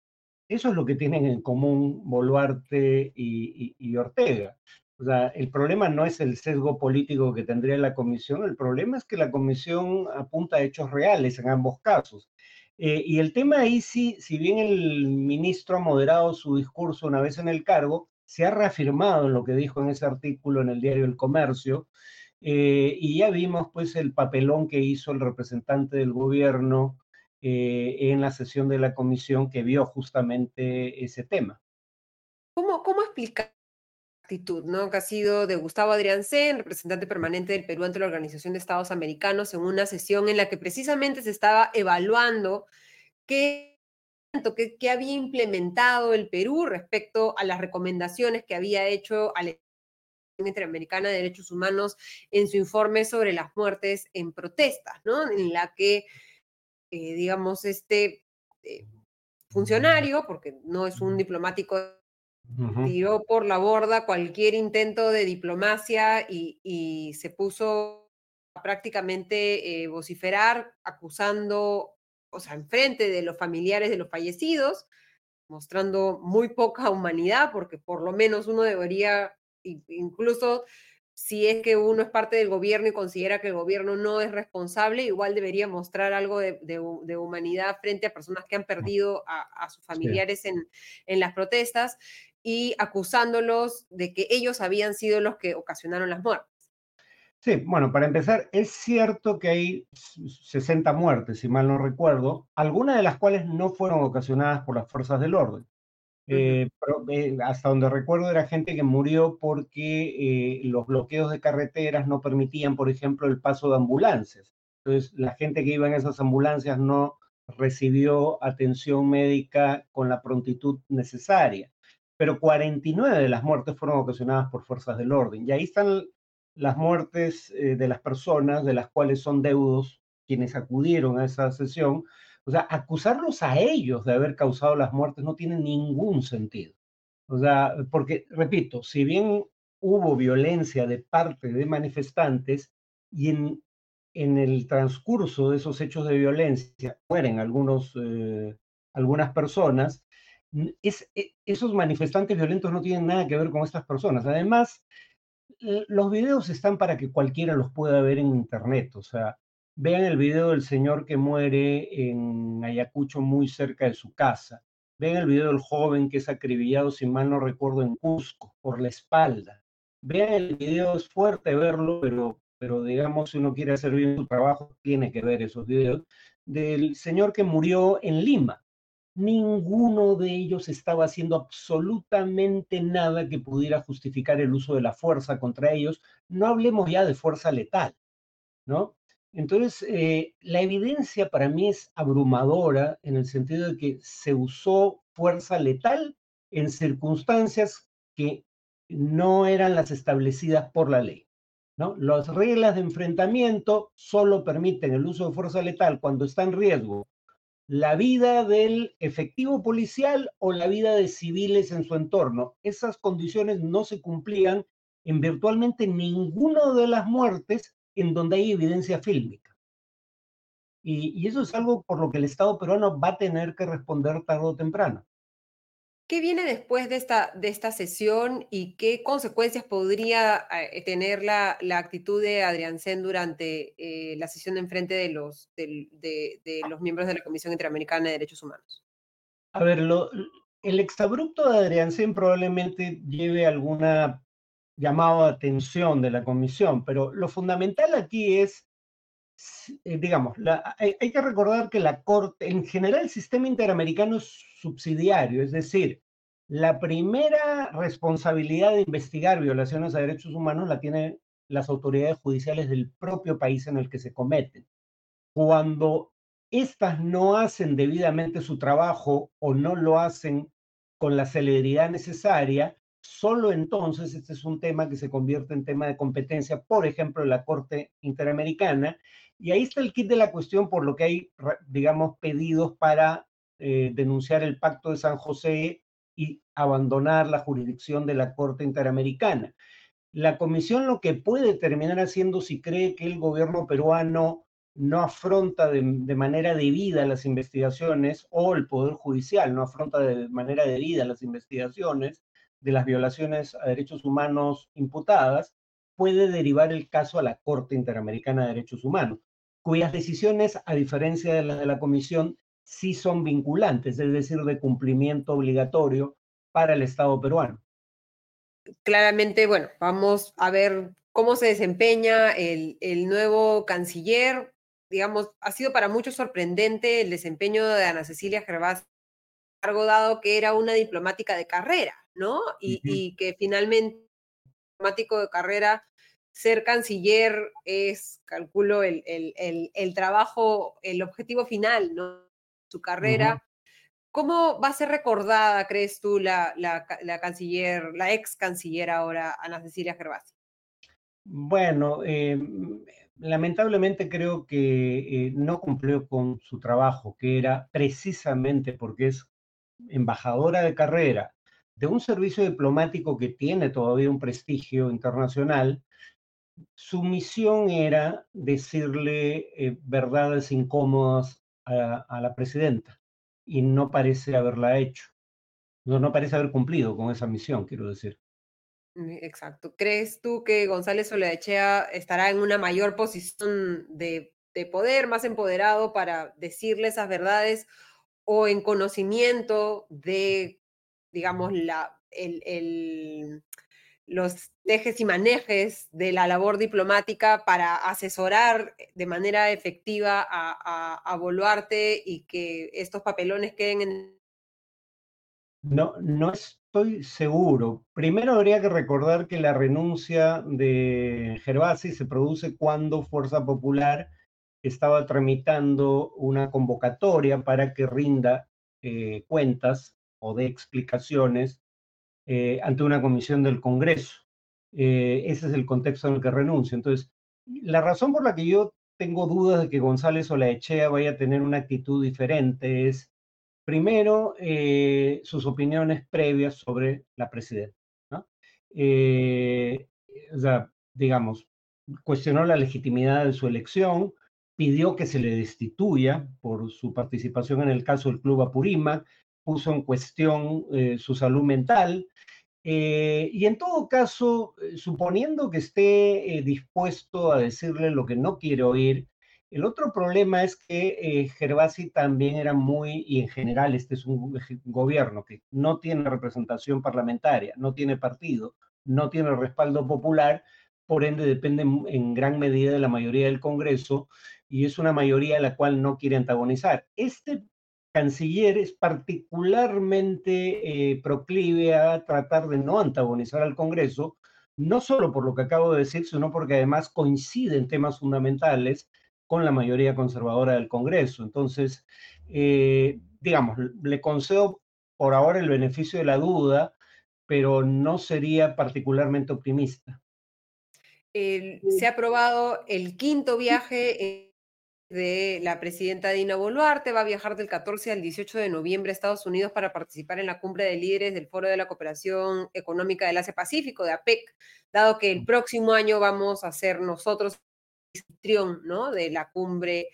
Eso es lo que tienen en común Boluarte y, Ortega. O sea, el problema no es el sesgo político que tendría la comisión, el problema es que la comisión apunta a hechos reales en ambos casos. Eh, y el tema ahí sí, si bien el ministro ha moderado su discurso una vez en el cargo, se ha reafirmado en lo que dijo en ese artículo en el diario El Comercio, eh, y ya vimos pues el papelón que hizo el representante del gobierno eh, en la sesión de la comisión que vio justamente ese tema. ¿Cómo, cómo explicar la actitud ¿no? que ha sido de Gustavo Adrián Sen, representante permanente del Perú ante la Organización de Estados Americanos, en una sesión en la que precisamente se estaba evaluando qué que, que, había implementado el Perú respecto a las recomendaciones que había hecho a la Interamericana de Derechos Humanos en su informe sobre las muertes en protestas, ¿no? En la que, eh, digamos, este eh, funcionario, porque no es un diplomático, tiró por la borda cualquier intento de diplomacia y, y se puso a prácticamente eh, vociferar acusando, o sea, enfrente de los familiares de los fallecidos, mostrando muy poca humanidad, porque por lo menos uno debería incluso si es que uno es parte del gobierno y considera que el gobierno no es responsable, igual debería mostrar algo de, humanidad frente a personas que han perdido a, sus familiares en, en, las protestas y acusándolos de que ellos habían sido los que ocasionaron las muertes. Sí, bueno, para empezar, es cierto que hay 60 muertes, si mal no recuerdo, algunas de las cuales no fueron ocasionadas por las fuerzas del orden. Eh, eh, hasta donde recuerdo era gente que murió porque eh, los bloqueos de carreteras no permitían, por ejemplo, el paso de ambulancias. Entonces, la gente que iba en esas ambulancias no recibió atención médica con la prontitud necesaria. Pero 49 de las muertes fueron ocasionadas por fuerzas del orden. Y ahí están las muertes de las personas de las cuales son deudos quienes acudieron a esa sesión, o sea, acusarlos a ellos de haber causado las muertes no tiene ningún sentido. O sea, porque, repito, si bien hubo violencia de parte de manifestantes y en, en el transcurso de esos hechos de violencia mueren algunos, eh, algunas personas, e, esos manifestantes violentos no tienen nada que ver con estas personas. Además, los videos están para que cualquiera los pueda ver en Internet. O sea, Vean el video del señor que muere en Ayacucho muy cerca de su casa. Vean el video del joven que es acribillado, si mal no recuerdo, en Cusco, por la espalda. Vean el video, es fuerte verlo, pero, pero digamos, si uno quiere hacer bien su trabajo, tiene que ver esos videos. Del señor que murió en Lima. Ninguno de ellos estaba haciendo absolutamente nada que pudiera justificar el uso de la fuerza contra ellos. No hablemos ya de fuerza letal, ¿no? Entonces, eh, la evidencia para mí es abrumadora en el sentido de que se usó fuerza letal en circunstancias que no eran las establecidas por la ley. ¿no? Las reglas de enfrentamiento solo permiten el uso de fuerza letal cuando está en riesgo la vida del efectivo policial o la vida de civiles en su entorno. Esas condiciones no se cumplían en virtualmente ninguna de las muertes en donde hay evidencia fílmica. Y, eso es algo por lo que el Estado peruano va a tener que responder tarde o temprano. ¿Qué viene después de esta, de esta sesión y qué consecuencias podría eh, tener la, la, actitud de Adrián Sen durante eh, la sesión en frente de los, de, de, los miembros de la Comisión Interamericana de Derechos Humanos? A ver, lo, el exabrupto de Adrián Sen probablemente lleve alguna llamado atención de la comisión, pero lo fundamental aquí es, eh, digamos, hay, que recordar que la Corte, en general el sistema interamericano es subsidiario, es decir, la primera responsabilidad de investigar violaciones a derechos humanos la tienen las autoridades judiciales del propio país en el que se cometen. Cuando éstas no hacen debidamente su trabajo o no lo hacen con la celeridad necesaria, solo entonces este es un tema que se convierte en tema de competencia, por ejemplo, la Corte Interamericana. Y ahí está el kit de la cuestión por lo que hay, digamos, pedidos para eh, denunciar el Pacto de San José y abandonar la jurisdicción de la Corte Interamericana. La comisión lo que puede terminar haciendo si cree que el gobierno peruano no afronta de, manera debida las investigaciones o el Poder Judicial no afronta de manera debida las investigaciones, de las violaciones a derechos humanos imputadas, puede derivar el caso a la Corte Interamericana de Derechos Humanos, cuyas decisiones, a diferencia de las de la Comisión, sí son vinculantes, es decir, de cumplimiento obligatorio para el Estado peruano. Claramente, bueno, vamos a ver cómo se desempeña el, el nuevo canciller. Digamos, ha sido para muchos sorprendente el desempeño de Ana Cecilia Gervás, dado que era una diplomática de carrera. ¿no? Y, que finalmente, diplomático de carrera, ser canciller es, calculo, el, el, el, trabajo, el objetivo final, ¿no? Su carrera. ¿Cómo va a ser recordada, crees tú, la, la, la canciller, la ex canciller ahora, Ana Cecilia Gervasi? Bueno, eh, lamentablemente creo que eh, no cumplió con su trabajo, que era precisamente porque es embajadora de carrera de un servicio diplomático que tiene todavía un prestigio internacional, su misión era decirle eh, verdades incómodas a, la presidenta y no parece haberla hecho. No, parece haber cumplido con esa misión, quiero decir. Mm, exacto. ¿Crees tú que González Soledechea estará en una mayor posición de, poder, más empoderado para decirle esas verdades o en conocimiento de, digamos, la, el, los ejes y manejes de la labor diplomática para asesorar de manera efectiva a, a, a Boluarte y que estos papelones queden en... No, no es estoy seguro. Primero habría que recordar que la renuncia de Gervasi se produce cuando Fuerza Popular estaba tramitando una convocatoria para que rinda eh, cuentas o de explicaciones eh, ante una comisión del Congreso. Eh, ese es el contexto en el que renuncia. Entonces, la razón por la que yo tengo dudas de que González Olaechea vaya a tener una actitud diferente es Primero, eh, sus opiniones previas sobre la presidenta. ¿no? Eh, o sea, digamos, cuestionó la legitimidad de su elección, pidió que se le destituya por su participación en el caso del Club Apurímac, puso en cuestión eh, su salud mental. y en todo caso, suponiendo que esté dispuesto a decirle lo que no quiere oír, el otro problema es que eh, Gervasi también era muy, y en general este es un gobierno que no tiene representación parlamentaria, no tiene partido, no tiene respaldo popular, por ende depende en gran medida de la mayoría del Congreso y es una mayoría a la cual no quiere antagonizar. Este canciller es particularmente eh, proclive a tratar de no antagonizar al Congreso, no solo por lo que acabo de decir, sino porque además coincide en temas fundamentales con la mayoría conservadora del Congreso. Entonces, eh, digamos, le concedo por ahora el beneficio de la duda, pero no sería particularmente optimista. se ha aprobado el quinto viaje de la presidenta Dina Boluarte. Va a viajar del 14 al 18 de noviembre a Estados Unidos para participar en la cumbre de líderes del Foro de la Cooperación Económica del Asia-Pacífico, de APEC, dado que el próximo año vamos a ser nosotros ¿no? de la cumbre,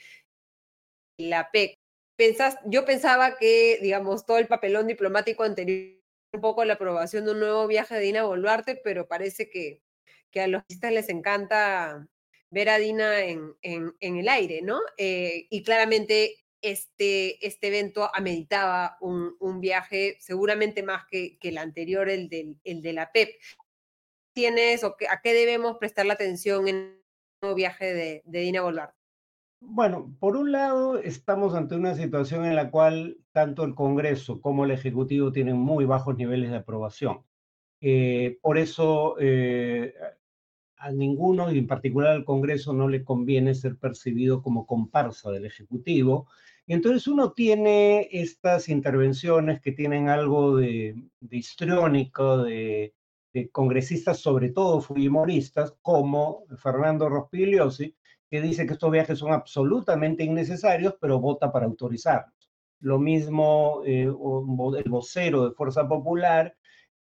la PEC. Pensás, yo pensaba que, digamos, todo el papelón diplomático anterior, un poco la aprobación de un nuevo viaje de Dina Boluarte, pero parece que, que a los artistas les encanta ver a Dina en, el aire, ¿no? Eh, y claramente este, este evento ameritaba un, un viaje seguramente más que, que el anterior, el, del, el de la PEP. ¿Tienes o a qué debemos prestar la atención en viaje de, Dina Boluarte? Bueno, por un lado, estamos ante una situación en la cual tanto el Congreso como el Ejecutivo tienen muy bajos niveles de aprobación. Eh, por eso, eh, a ninguno, y en particular al Congreso, no le conviene ser percibido como comparsa del Ejecutivo. Y entonces uno tiene estas intervenciones que tienen algo de, de de congresistas, sobre todo fujimoristas, como Fernando Rospigliosi, que dice que estos viajes son absolutamente innecesarios, pero vota para autorizarlos. Lo mismo eh, el vocero de Fuerza Popular,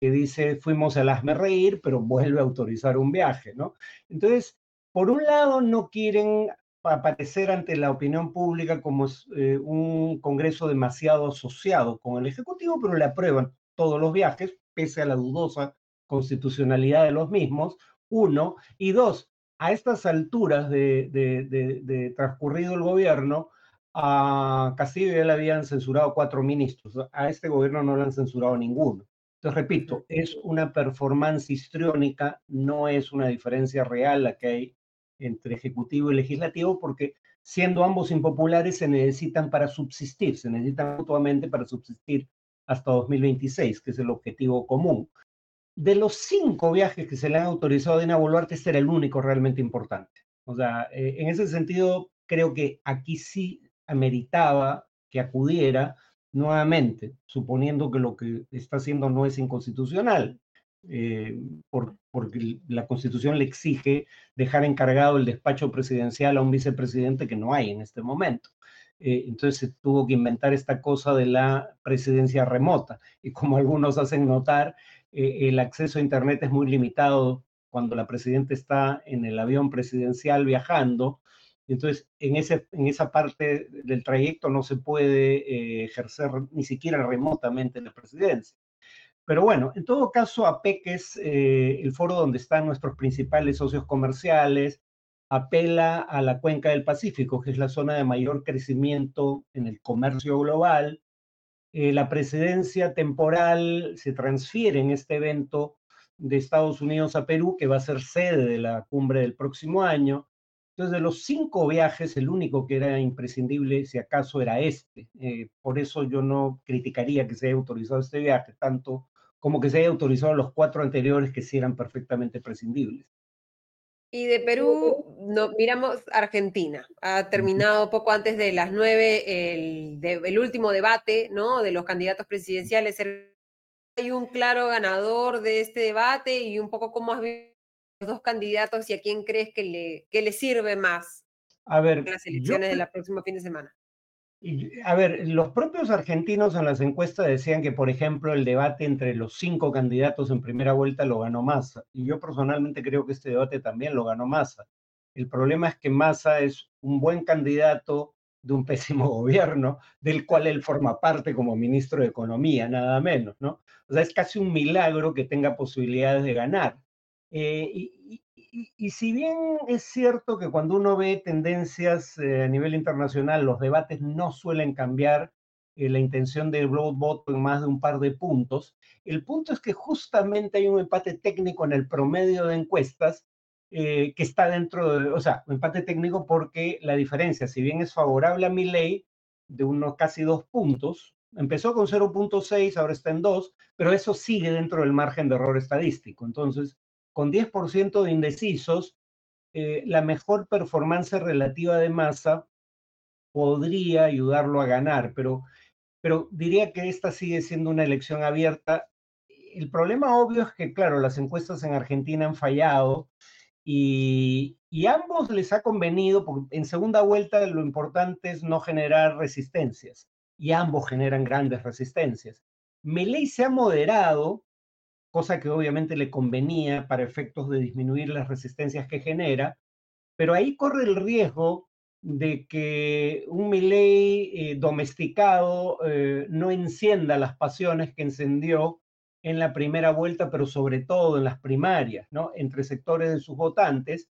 que dice fuimos a Lasme reír, pero vuelve a autorizar un viaje, ¿no? Entonces, por un lado, no quieren aparecer ante la opinión pública como eh, un Congreso demasiado asociado con el Ejecutivo, pero le aprueban todos los viajes, pese a la dudosa constitucionalidad de los mismos, uno, y dos, a estas alturas de, transcurrido el gobierno, a Castillo ya le habían censurado cuatro ministros, a este gobierno no le han censurado ninguno. Entonces, repito, es una performance histriónica, no es una diferencia real la que hay entre ejecutivo y legislativo, porque siendo ambos impopulares se necesitan para subsistir, se necesitan mutuamente para subsistir hasta 2026, que es el objetivo común de los cinco viajes que se le han autorizado a Dina Boluarte, este era el único realmente importante. O sea, eh, en ese sentido, creo que aquí sí ameritaba que acudiera, nuevamente, suponiendo que lo que está haciendo no es inconstitucional, eh, porque la constitución le exige dejar encargado el despacho presidencial a un vicepresidente que no hay en este momento. Eh, entonces se tuvo que inventar esta cosa de la presidencia remota. Y como algunos hacen notar, eh, el acceso a Internet es muy limitado cuando la presidenta está en el avión presidencial viajando. Entonces, en, ese, en esa parte del trayecto no se puede eh, ejercer ni siquiera remotamente la presidencia. Pero bueno, en todo caso, APEC es el foro donde están nuestros principales socios comerciales, apela a la cuenca del Pacífico, que es la zona de mayor crecimiento en el comercio global. Eh, la presidencia temporal se transfiere en este evento de Estados Unidos a Perú, que va a ser sede de la cumbre del próximo año. Entonces, de los cinco viajes, el único que era imprescindible, si acaso, era este. Eh, por eso yo no criticaría que se haya autorizado este viaje, tanto como que se haya autorizado los cuatro anteriores que sí eran perfectamente prescindibles. Y de Perú, no, miramos Argentina. Ha terminado poco antes de las nueve el, el, último debate ¿no? de los candidatos presidenciales. Hay un claro ganador de este debate y un poco cómo has visto dos candidatos y a quién crees que le, que le sirve más a ver, las elecciones de la próxima fin de semana a ver, los propios argentinos en las encuestas decían que, por ejemplo, el debate entre los cinco candidatos en primera vuelta lo ganó Massa. Y yo personalmente creo que este debate también lo ganó Massa. El problema es que Massa es un buen candidato de un [laughs] pésimo gobierno, del cual él forma parte como ministro de Economía, nada menos, ¿no? O sea, es casi un milagro que tenga posibilidades de ganar. Eh, y, y, si bien es cierto que cuando uno ve tendencias eh, a nivel internacional, los debates no suelen cambiar eh, la intención del road vote en más de un par de puntos, el punto es que justamente hay un empate técnico en el promedio de encuestas eh, que está dentro de, o sea, un empate técnico porque la diferencia, si bien es favorable a mi ley, de unos casi dos puntos, empezó con 0.6, ahora está en 2, pero eso sigue dentro del margen de error estadístico. Entonces, con 10% de indecisos, eh, la mejor performance relativa de masa podría ayudarlo a ganar, pero, pero diría que esta sigue siendo una elección abierta. El problema obvio es que, claro, las encuestas en Argentina han fallado y, y ambos les ha convenido, porque en segunda vuelta lo importante es no generar resistencias y ambos generan grandes resistencias. Meley se ha moderado cosa que obviamente le convenía para efectos de disminuir las resistencias que genera, pero ahí corre el riesgo de que un Milley eh, domesticado eh, no encienda las pasiones que encendió en la primera vuelta, pero sobre todo en las primarias, ¿no? Entre sectores de sus votantes.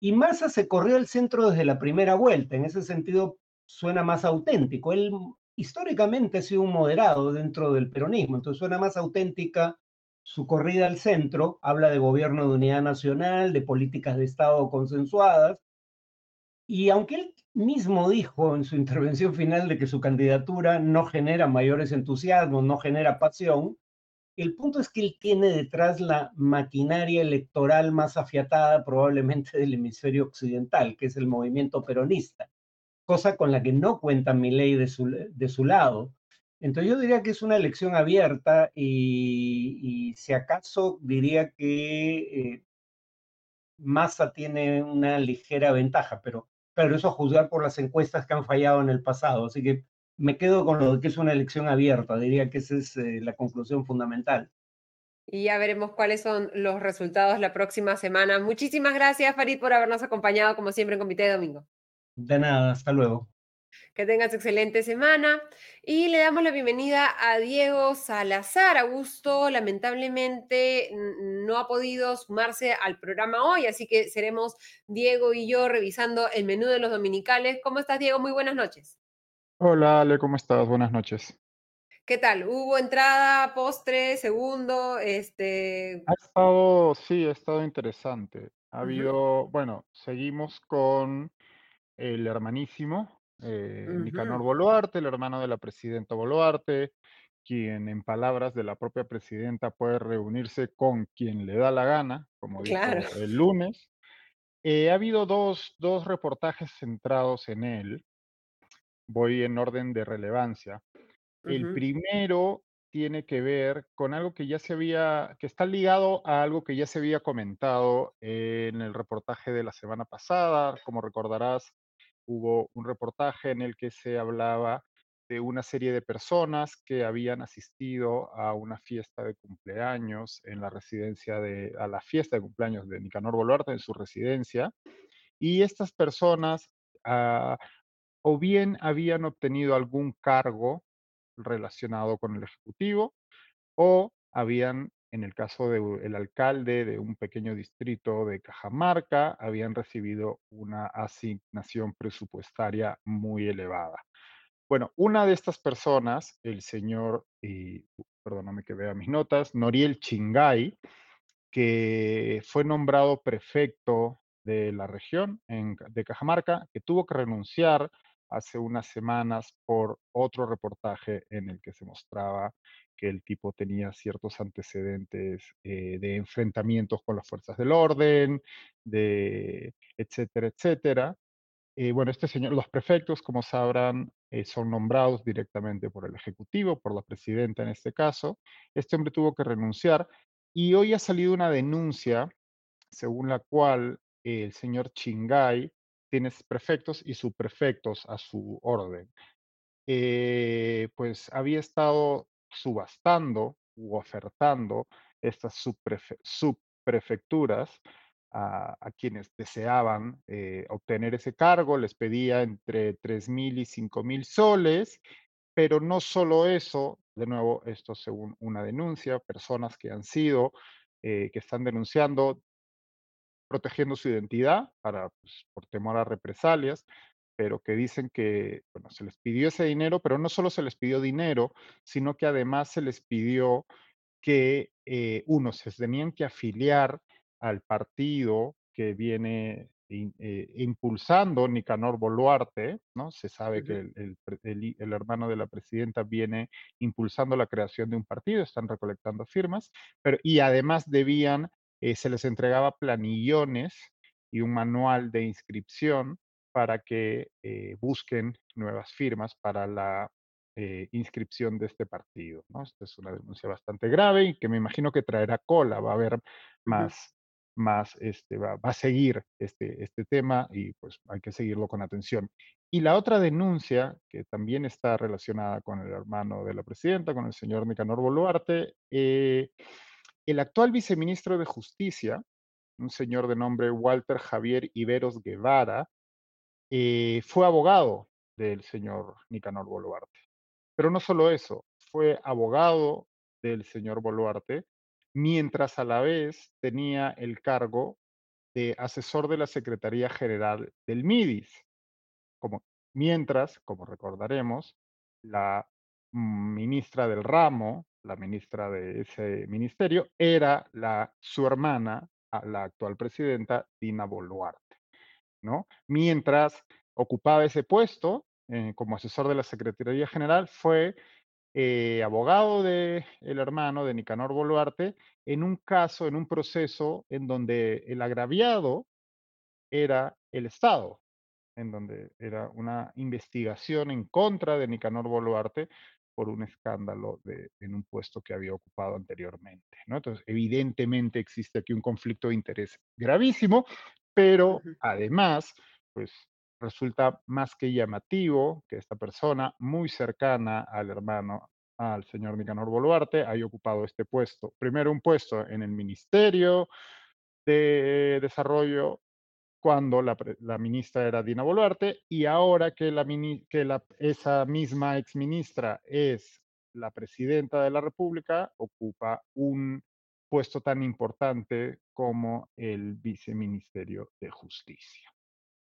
Y Massa se corrió al centro desde la primera vuelta. En ese sentido, suena más auténtico. Él históricamente ha sido un moderado dentro del peronismo, entonces suena más auténtica su corrida al centro habla de gobierno de unidad nacional, de políticas de Estado consensuadas, y aunque él mismo dijo en su [laughs] intervención final de que su candidatura no genera mayores entusiasmos, no genera pasión, el punto es que él tiene detrás la maquinaria electoral más afiatada probablemente del hemisferio occidental, que es el movimiento peronista, cosa con la que no cuenta mi ley de su, de su lado. Entonces yo diría que es una elección abierta y, si acaso diría que eh, Massa tiene una ligera ventaja, pero claro, eso a juzgar por las encuestas que han fallado en el pasado. Así que me quedo con lo de que es una elección abierta, diría que esa es eh, la conclusión fundamental. Y ya veremos cuáles son los resultados la próxima semana. Muchísimas gracias, Farid, por habernos acompañado, como siempre, en Comité de Domingo. De nada, hasta luego. Que tengas excelente semana. Y le damos la bienvenida a Diego Salazar. Augusto lamentablemente no ha podido sumarse al programa hoy, así que seremos Diego y yo revisando el menú de los dominicales. ¿Cómo estás, Diego? Muy buenas noches. Hola, Ale, ¿cómo estás? Buenas noches. ¿Qué tal? ¿Hubo entrada, postre, segundo? Este... Ha estado, sí, ha estado interesante. Ha habido, bueno, seguimos con el hermanísimo, eh, Nicanor Boluarte, el hermano de la presidenta Boluarte, quien en palabras de la propia presidenta puede reunirse con quien le da la gana, como dijo el lunes. Eh, ha habido dos, dos reportajes centrados en él. Voy en orden de relevancia. El primero tiene que ver con algo que ya se había, que está ligado a algo que ya se había comentado en el reportaje de la semana pasada. Como recordarás, hubo un reportaje en el que se hablaba de una serie de personas que habían asistido a una fiesta de cumpleaños en la residencia de, a la fiesta de cumpleaños de Nicanor Boluarte en su residencia. Y estas personas ah, o bien habían obtenido algún cargo relacionado con el Ejecutivo o habían, en el caso del alcalde de un pequeño distrito de Cajamarca, habían recibido una asignación presupuestaria muy elevada. Bueno, una de estas personas, el señor, y perdóname que vea mis notas, Noriel Chingay, que fue nombrado prefecto de la región de Cajamarca, que tuvo que renunciar hace unas semanas por otro reportaje en el que se mostraba que el tipo tenía ciertos antecedentes eh, de enfrentamientos con las fuerzas del orden, de etcétera, etcétera. Eh, bueno, este señor, los prefectos, como sabrán, eh, son nombrados directamente por el Ejecutivo, por la presidenta en este caso. Este hombre tuvo que renunciar y hoy ha salido una denuncia según la cual el señor Chingay tienes prefectos y subprefectos a su orden. Eh, pues había estado subastando u ofertando estas subprefecturas a, quienes deseaban eh, obtener ese cargo, les pedía entre 3 mil y 5 mil soles, pero no solo eso, de nuevo, esto según una denuncia, personas que han sido, eh, que están denunciando protegiendo su identidad para, pues, por temor a represalias, pero que dicen que, bueno, se les pidió ese dinero, pero no solo se les pidió dinero, sino que además se les pidió que, eh, uno, se tenían que afiliar al partido que viene eh, impulsando Nicanor Boluarte, ¿no? Se sabe que el, el, hermano de la presidenta viene impulsando la creación de un partido, están recolectando firmas, pero y además debían eh, se les entregaba planillones y un manual de inscripción para que eh, busquen nuevas firmas para la eh, inscripción de este partido. ¿no? Esta es una denuncia bastante grave y que me imagino que traerá cola, va a haber más, más este, va, a seguir este, este tema y pues hay que seguirlo con atención. Y la otra denuncia, que también está relacionada con el hermano de la presidenta, con el señor Nicanor Boluarte, eh, el actual viceministro de Justicia, un señor de nombre Walter Javier Iberos Guevara, eh, fue abogado del señor Nicanor Boluarte. Pero no solo eso, fue abogado del señor Boluarte, mientras a la vez tenía el cargo de asesor de la Secretaría General del MIDIS. Como, mientras, como recordaremos, la ministra del ramo, la ministra de ese ministerio, era su hermana, la actual presidenta, Dina Boluarte, ¿no? Mientras ocupaba ese puesto eh, como asesor de la Secretaría General, fue eh, abogado del el hermano de Nicanor Boluarte en un caso, en un proceso en donde el agraviado era el Estado, en donde era una investigación en contra de Nicanor Boluarte por un escándalo de, en un puesto que había ocupado anteriormente. ¿no? Entonces, evidentemente existe aquí un conflicto de interés gravísimo, pero además, pues resulta más que llamativo que esta persona muy cercana al hermano, al señor Nicanor Boluarte, haya ocupado este puesto. Primero un puesto en el Ministerio de Desarrollo cuando la, ministra era Dina Boluarte y ahora que, esa misma exministra es la presidenta de la República, ocupa un puesto tan importante como el viceministerio de Justicia.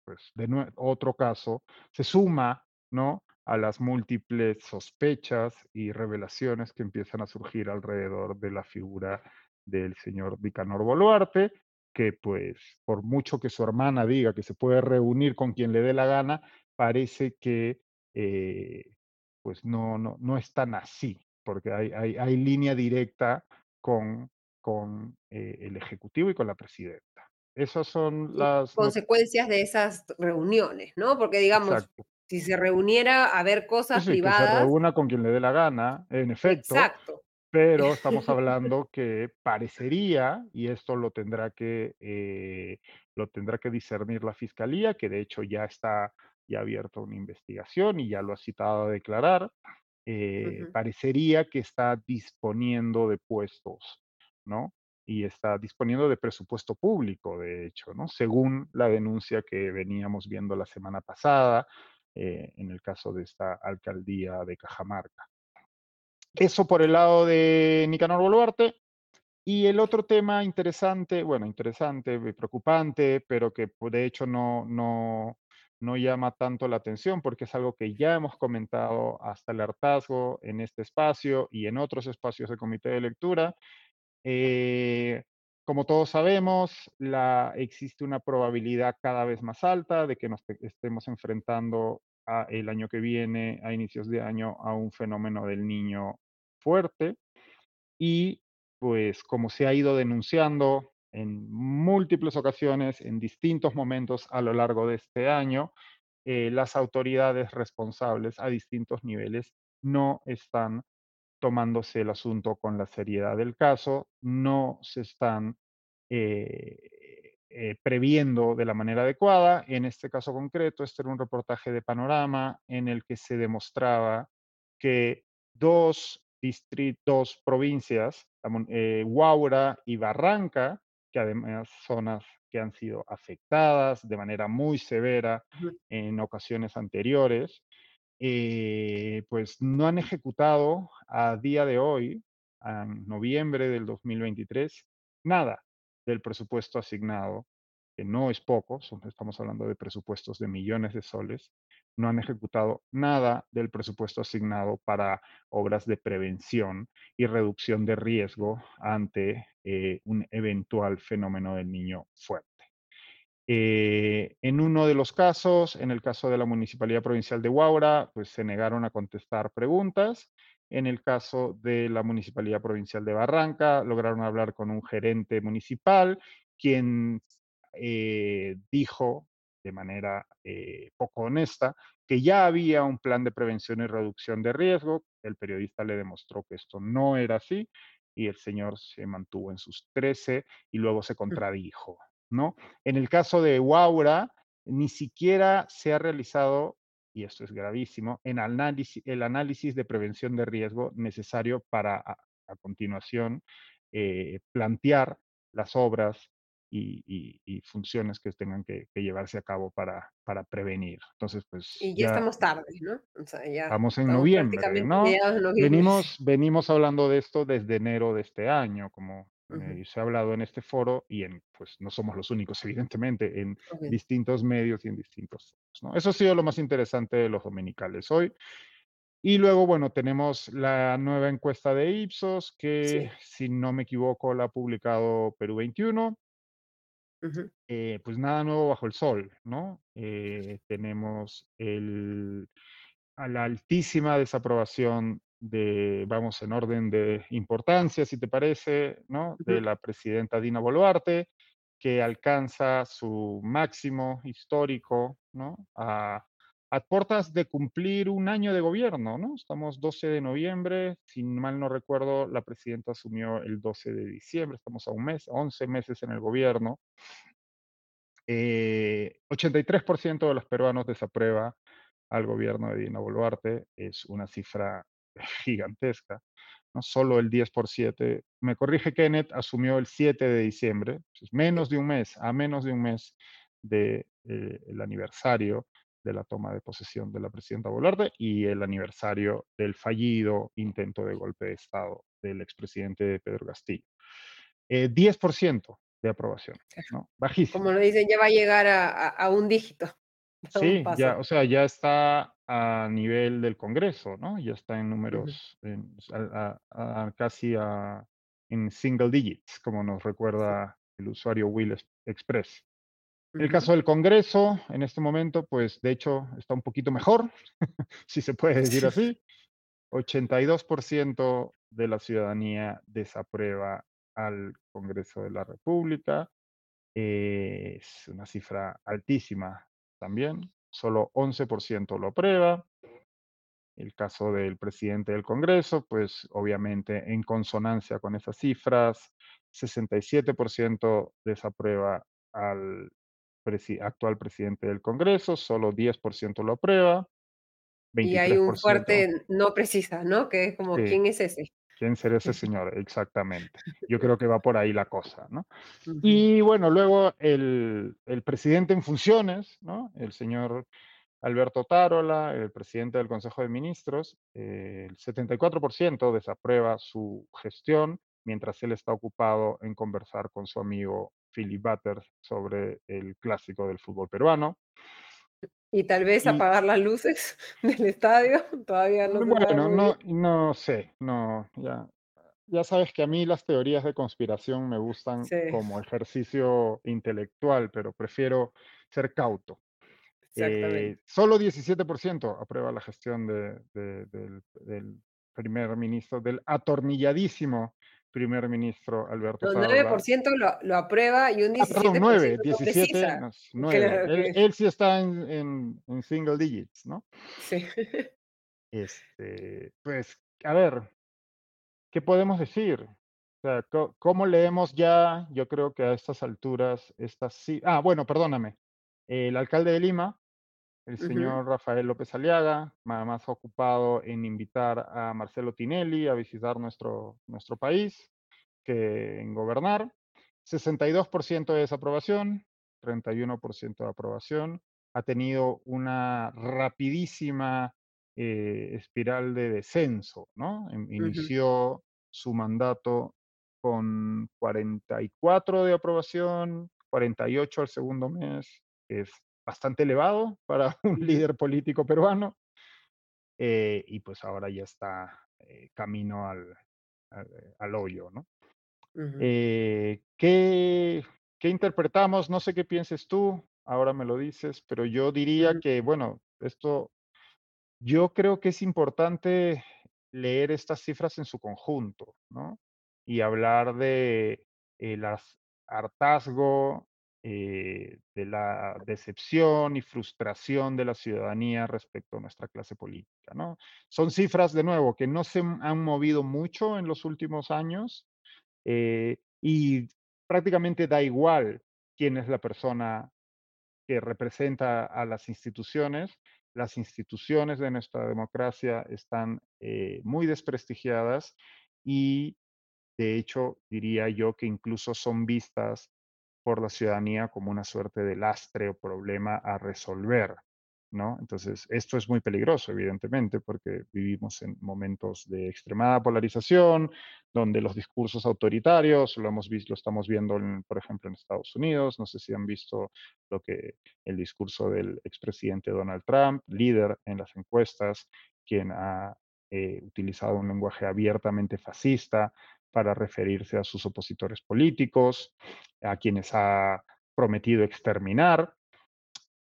Pues de nuevo, otro caso, se suma, ¿no? a las múltiples sospechas y revelaciones que empiezan a surgir alrededor de la figura del señor Vicanor Boluarte, que pues por mucho que su hermana diga que se puede reunir con quien le dé la gana, parece que eh, pues no, no, no es tan así, porque hay, hay, hay línea directa con, con eh, el Ejecutivo y con la Presidenta. Esas son las... Consecuencias de esas reuniones, ¿no? Porque digamos, Si se reuniera a ver cosas Sí, sí, que se privadas. reúna con quien le dé la gana, en efecto, Exacto. Pero estamos [laughs] hablando que parecería, y esto lo tendrá que, eh, lo tendrá que discernir la fiscalía, que de hecho ya está ya abierto una investigación y ya lo ha citado a declarar, eh, parecería que está disponiendo de puestos, ¿no? Y está disponiendo de presupuesto público, de hecho, ¿no? Según la denuncia que veníamos viendo la semana pasada, eh, en el caso de esta alcaldía de Cajamarca. Eso por el lado de Nicanor Boluarte. Y el otro tema interesante, bueno, interesante, eh, preocupante, pero que pues, de hecho no, no, no llama tanto la atención porque es algo que ya hemos comentado hasta el hartazgo en este espacio y en otros espacios del comité de lectura. Eh, como todos sabemos, la, existe una probabilidad cada vez más alta de que nos te- estemos enfrentando a, el año que viene, a inicios de año, a un fenómeno del niño fuerte. Y pues como se ha ido denunciando en múltiples ocasiones, en distintos momentos a lo largo de este año, eh, las autoridades responsables a distintos niveles no están tomándose el asunto con la seriedad del caso, no se están eh, eh, previendo de la manera adecuada. En este caso concreto, este era un reportaje de Panorama en el que se demostraba que dos distritos, provincias, eh, Huaura y Barranca, que además zonas que han sido afectadas de manera muy severa en ocasiones anteriores, eh, pues no han ejecutado a día de hoy, en noviembre del 2023, nada del presupuesto asignado, no es poco, estamos hablando de presupuestos de millones de soles, no han ejecutado nada del presupuesto asignado para obras de prevención y reducción de riesgo ante eh, un eventual fenómeno del niño fuerte. Eh, en uno de los casos, en el caso de la Municipalidad Provincial de Huaura, pues se negaron a contestar preguntas. En el caso de la Municipalidad Provincial de Barranca, lograron hablar con un gerente municipal, quien eh, dijo de manera eh, poco honesta que ya había un plan de prevención y reducción de riesgo. El periodista le demostró que esto no era así y el señor se mantuvo en sus 13 y luego se contradijo, ¿no? En el caso de Huaura, ni siquiera se ha realizado, y esto es gravísimo, en análisis, el análisis de prevención de riesgo necesario para a, a continuación eh, plantear las obras y, y- y funciones que tengan que, que llevarse a cabo para, para prevenir. Entonces, pues Y ya ya estamos tarde, ¿no? O sea, ya estamos en estamos noviembre, ¿no? noviembre. Venimos, venimos hablando de esto desde enero de este año, como Ujú. eh, se ha hablado en este foro y en, pues no somos los únicos, [laughs] evidentemente, en Ok. distintos medios y en distintos foros, ¿no? Eso ha sido lo más interesante de los dominicales hoy. Y luego, bueno, tenemos la nueva encuesta de Ipsos, que Sí. si no me equivoco la ha publicado Perú 21. Eh, pues nada nuevo bajo el sol, ¿no? Eh, tenemos el, a la altísima desaprobación de, vamos en orden de importancia, si te parece, ¿no? De la presidenta Dina Boluarte, que alcanza su máximo histórico, ¿no? A, a puertas de cumplir un año de gobierno, ¿no? Estamos 12 de noviembre, si mal no recuerdo, la presidenta asumió el 12 de diciembre, estamos a un mes, 11 meses en el gobierno. Eh, 83% de los peruanos desaprueba al gobierno de Dina Boluarte, es una cifra gigantesca. ¿no? Solo el 10%, me corrige Kenneth, asumió el 7 de diciembre, pues menos de un mes, a menos de un mes del de, eh, aniversario de la toma de posesión de la presidenta Boluarte y el aniversario del fallido intento de golpe de Estado del expresidente Pedro Castillo. Eh, 10% de aprobación, ¿no? Bajísimo. Como lo dicen, ya va a llegar a, a, a un dígito. [laughs] A un Sí, paso. ya, o sea, ya está a nivel del Congreso, ¿no? Ya está en números, en- a- a- a casi a- en single digits, como nos recuerda el usuario Will Ex- Express. En el caso del Congreso, en este momento, pues de hecho está un poquito mejor, [laughs] si se puede decir [laughs] así. 82% de la ciudadanía desaprueba al Congreso de la República. Eh, es una cifra altísima también. solo 11% lo aprueba. El caso del presidente del Congreso, pues obviamente en consonancia con esas cifras, 67% desaprueba al actual presidente del Congreso, solo 10% lo aprueba. Y hay un fuerte no precisa, ¿no? Que es como, ¿quién es ese? ¿Quién será ese [laughs] señor? Exactamente. Yo creo que va por ahí la cosa, ¿no? Y bueno, luego el, el, presidente en funciones, ¿no? El señor Alberto Tarola, el presidente del Consejo de Ministros, eh, el 74% desaprueba su gestión mientras él está ocupado en conversar con su amigo Philip Butters sobre el clásico del fútbol peruano. Y tal vez apagar las luces [laughs] del estadio, todavía no. Bueno, no, no sé, no, ya, ya sabes que a mí las teorías de conspiración me gustan como ejercicio intelectual, pero prefiero ser cauto. Eh, solo 17% aprueba la gestión de, del, del, primer ministro, del atornilladísimo primer ministro Alberto no, 9% lo, lo, aprueba y un 17% ah, perdón, 9, 17, 9. Él, sí está en, en, single digits, ¿no? Sí. [laughs] Este, pues, a ver, ¿qué podemos decir? O sea, ¿cómo leemos ya? Yo creo que a estas alturas, estas sí. Ah, bueno, perdóname. El alcalde de Lima, el señor Rafael López Aliaga, más ocupado en invitar a Marcelo Tinelli a visitar nuestro, nuestro país que en gobernar. 62% de desaprobación, 31% de aprobación. Ha tenido una rapidísima eh, espiral de descenso, ¿no? Inició su mandato con 44 de aprobación, 48 al segundo mes, es bastante elevado para [laughs] un líder político peruano. Eh, y pues ahora ya está eh, camino al, al, hoyo, ¿no? Eh, ¿qué, ¿qué, interpretamos? No sé qué pienses tú, ahora me lo dices, pero yo diría que, bueno, esto, yo creo que es importante leer estas cifras en su conjunto, ¿no? Y hablar de el hartazgo, eh, de la decepción y frustración de la ciudadanía respecto a nuestra clase política. ¿no? Son cifras, de nuevo, que no se han movido mucho en los últimos años eh, y prácticamente da igual quién es la persona que representa a las instituciones. Las instituciones de nuestra democracia están eh, muy desprestigiadas y, de hecho, diría yo que incluso son vistas por la ciudadanía como una suerte de lastre o problema a resolver. ¿no? Entonces, esto es muy peligroso, evidentemente, porque vivimos en momentos de extremada polarización, donde los discursos autoritarios, lo hemos visto, lo estamos viendo, por ejemplo, en Estados Unidos, no sé si han visto lo que el discurso del expresidente Donald Trump, líder en las encuestas, quien ha eh, utilizado un lenguaje abiertamente fascista para referirse a sus opositores políticos, a quienes ha prometido exterminar.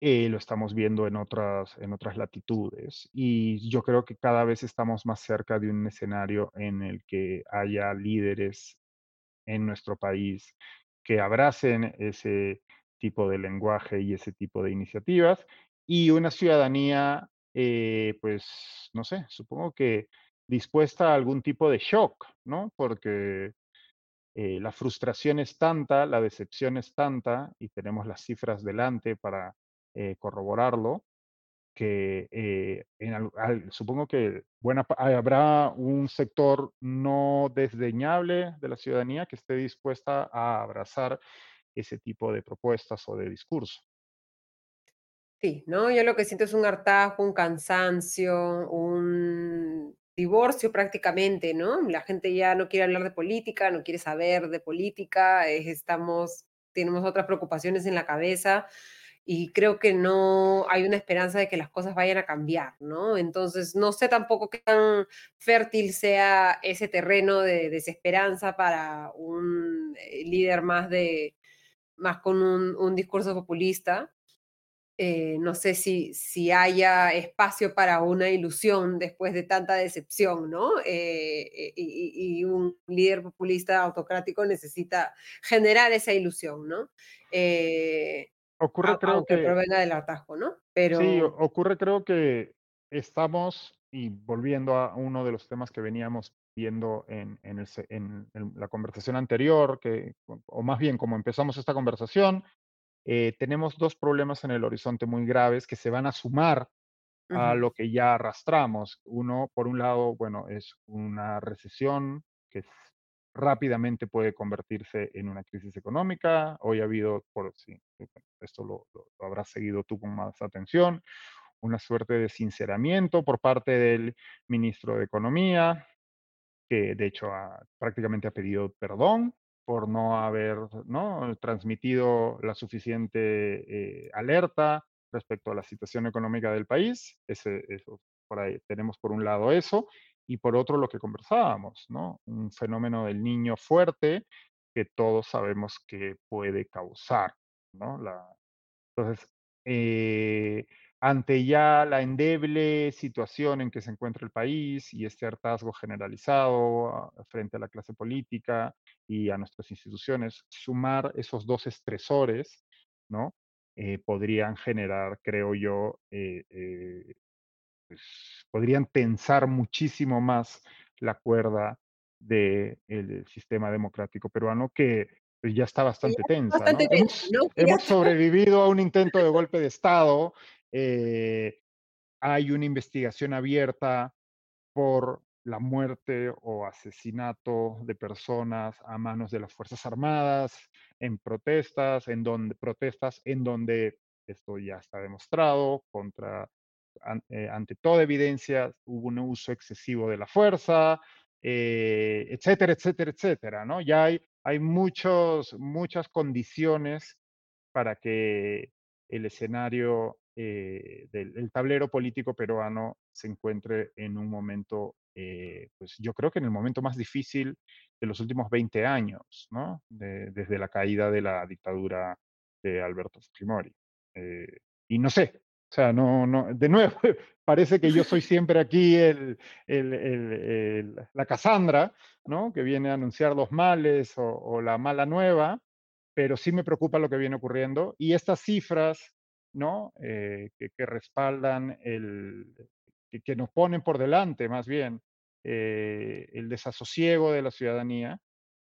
Eh, lo estamos viendo en otras, en otras latitudes. Y yo creo que cada vez estamos más cerca de un escenario en el que haya líderes en nuestro país que abracen ese tipo de lenguaje y ese tipo de iniciativas y una ciudadanía, eh, pues, no sé, supongo que dispuesta a algún tipo de shock, ¿no? Porque eh, la frustración es tanta, la decepción es tanta, y tenemos las cifras delante para eh, corroborarlo, que eh, supongo que buena, habrá un sector no desdeñable de la ciudadanía que esté dispuesta a abrazar ese tipo de propuestas o de discurso. Sí, ¿no? Yo lo que siento es un hartazgo, un cansancio, un divorcio prácticamente, ¿no? La gente ya no quiere hablar de política, no quiere saber de política, estamos, tenemos otras preocupaciones en la cabeza y creo que no hay una esperanza de que las cosas vayan a cambiar, ¿no? Entonces, no sé tampoco qué tan fértil sea ese terreno de desesperanza para un eh, líder más de más con un, un discurso populista, eh, no sé si, si haya espacio para una ilusión después de tanta decepción, ¿no? Eh, y, un líder populista autocrático necesita generar esa ilusión, ¿no? Eh, Ocurre, creo que provenga del atasco, ¿no? Pero... Sí, ocurre creo que estamos, y volviendo a uno de los temas que veníamos viendo en, en, la conversación anterior, que, o más bien como empezamos esta conversación, eh, tenemos dos problemas en el horizonte muy graves que se van a sumar a lo que ya arrastramos. Uno, por un lado, bueno, es una recesión que rápidamente puede convertirse en una crisis económica. Hoy ha habido, por sí, esto lo, lo, habrás seguido tú con más atención, una suerte de sinceramiento por parte del ministro de Economía, que de hecho prácticamente ha pedido perdón por no haber ¿no? transmitido la suficiente eh, alerta respecto a la situación económica del país. Ese, eso, por ahí tenemos por un lado eso, y por otro lo que conversábamos, ¿no? Un fenómeno del niño fuerte que todos sabemos que puede causar, ¿no? La, entonces, eh, ante ya la endeble situación en que se encuentra el país y este hartazgo generalizado frente a la clase política y a nuestras instituciones, sumar esos dos estresores, ¿no? Eh, podrían generar, creo yo, eh, eh, pues, podrían tensar muchísimo más la cuerda del sistema democrático peruano que pues, ya está bastante tensa. Hemos, sobrevivido a un intento de golpe de Estado. Hay una investigación abierta por la muerte o asesinato de personas a manos de las Fuerzas Armadas en protestas, en donde protestas en donde esto ya está demostrado contra eh, ante toda evidencia hubo un uso excesivo de la fuerza, eh, etcétera, etcétera, etcétera, ¿no? Ya hay, hay muchos, muchas condiciones para que el escenario eh, del tablero político peruano se encuentre en un momento, eh, pues yo creo que en el momento más difícil de los últimos 20 años, ¿no? desde la caída de la dictadura de Alberto Fujimori. Eh, y no sé, o sea, no, no, de nuevo, [laughs] parece que yo soy [laughs] siempre aquí el, el, la Casandra, ¿no? Que viene a anunciar los males o, o la mala nueva, pero sí me preocupa lo que viene ocurriendo. Y estas cifras ¿no? Eh, que, respaldan el, que, nos ponen por delante más bien eh, el desasosiego de la ciudadanía,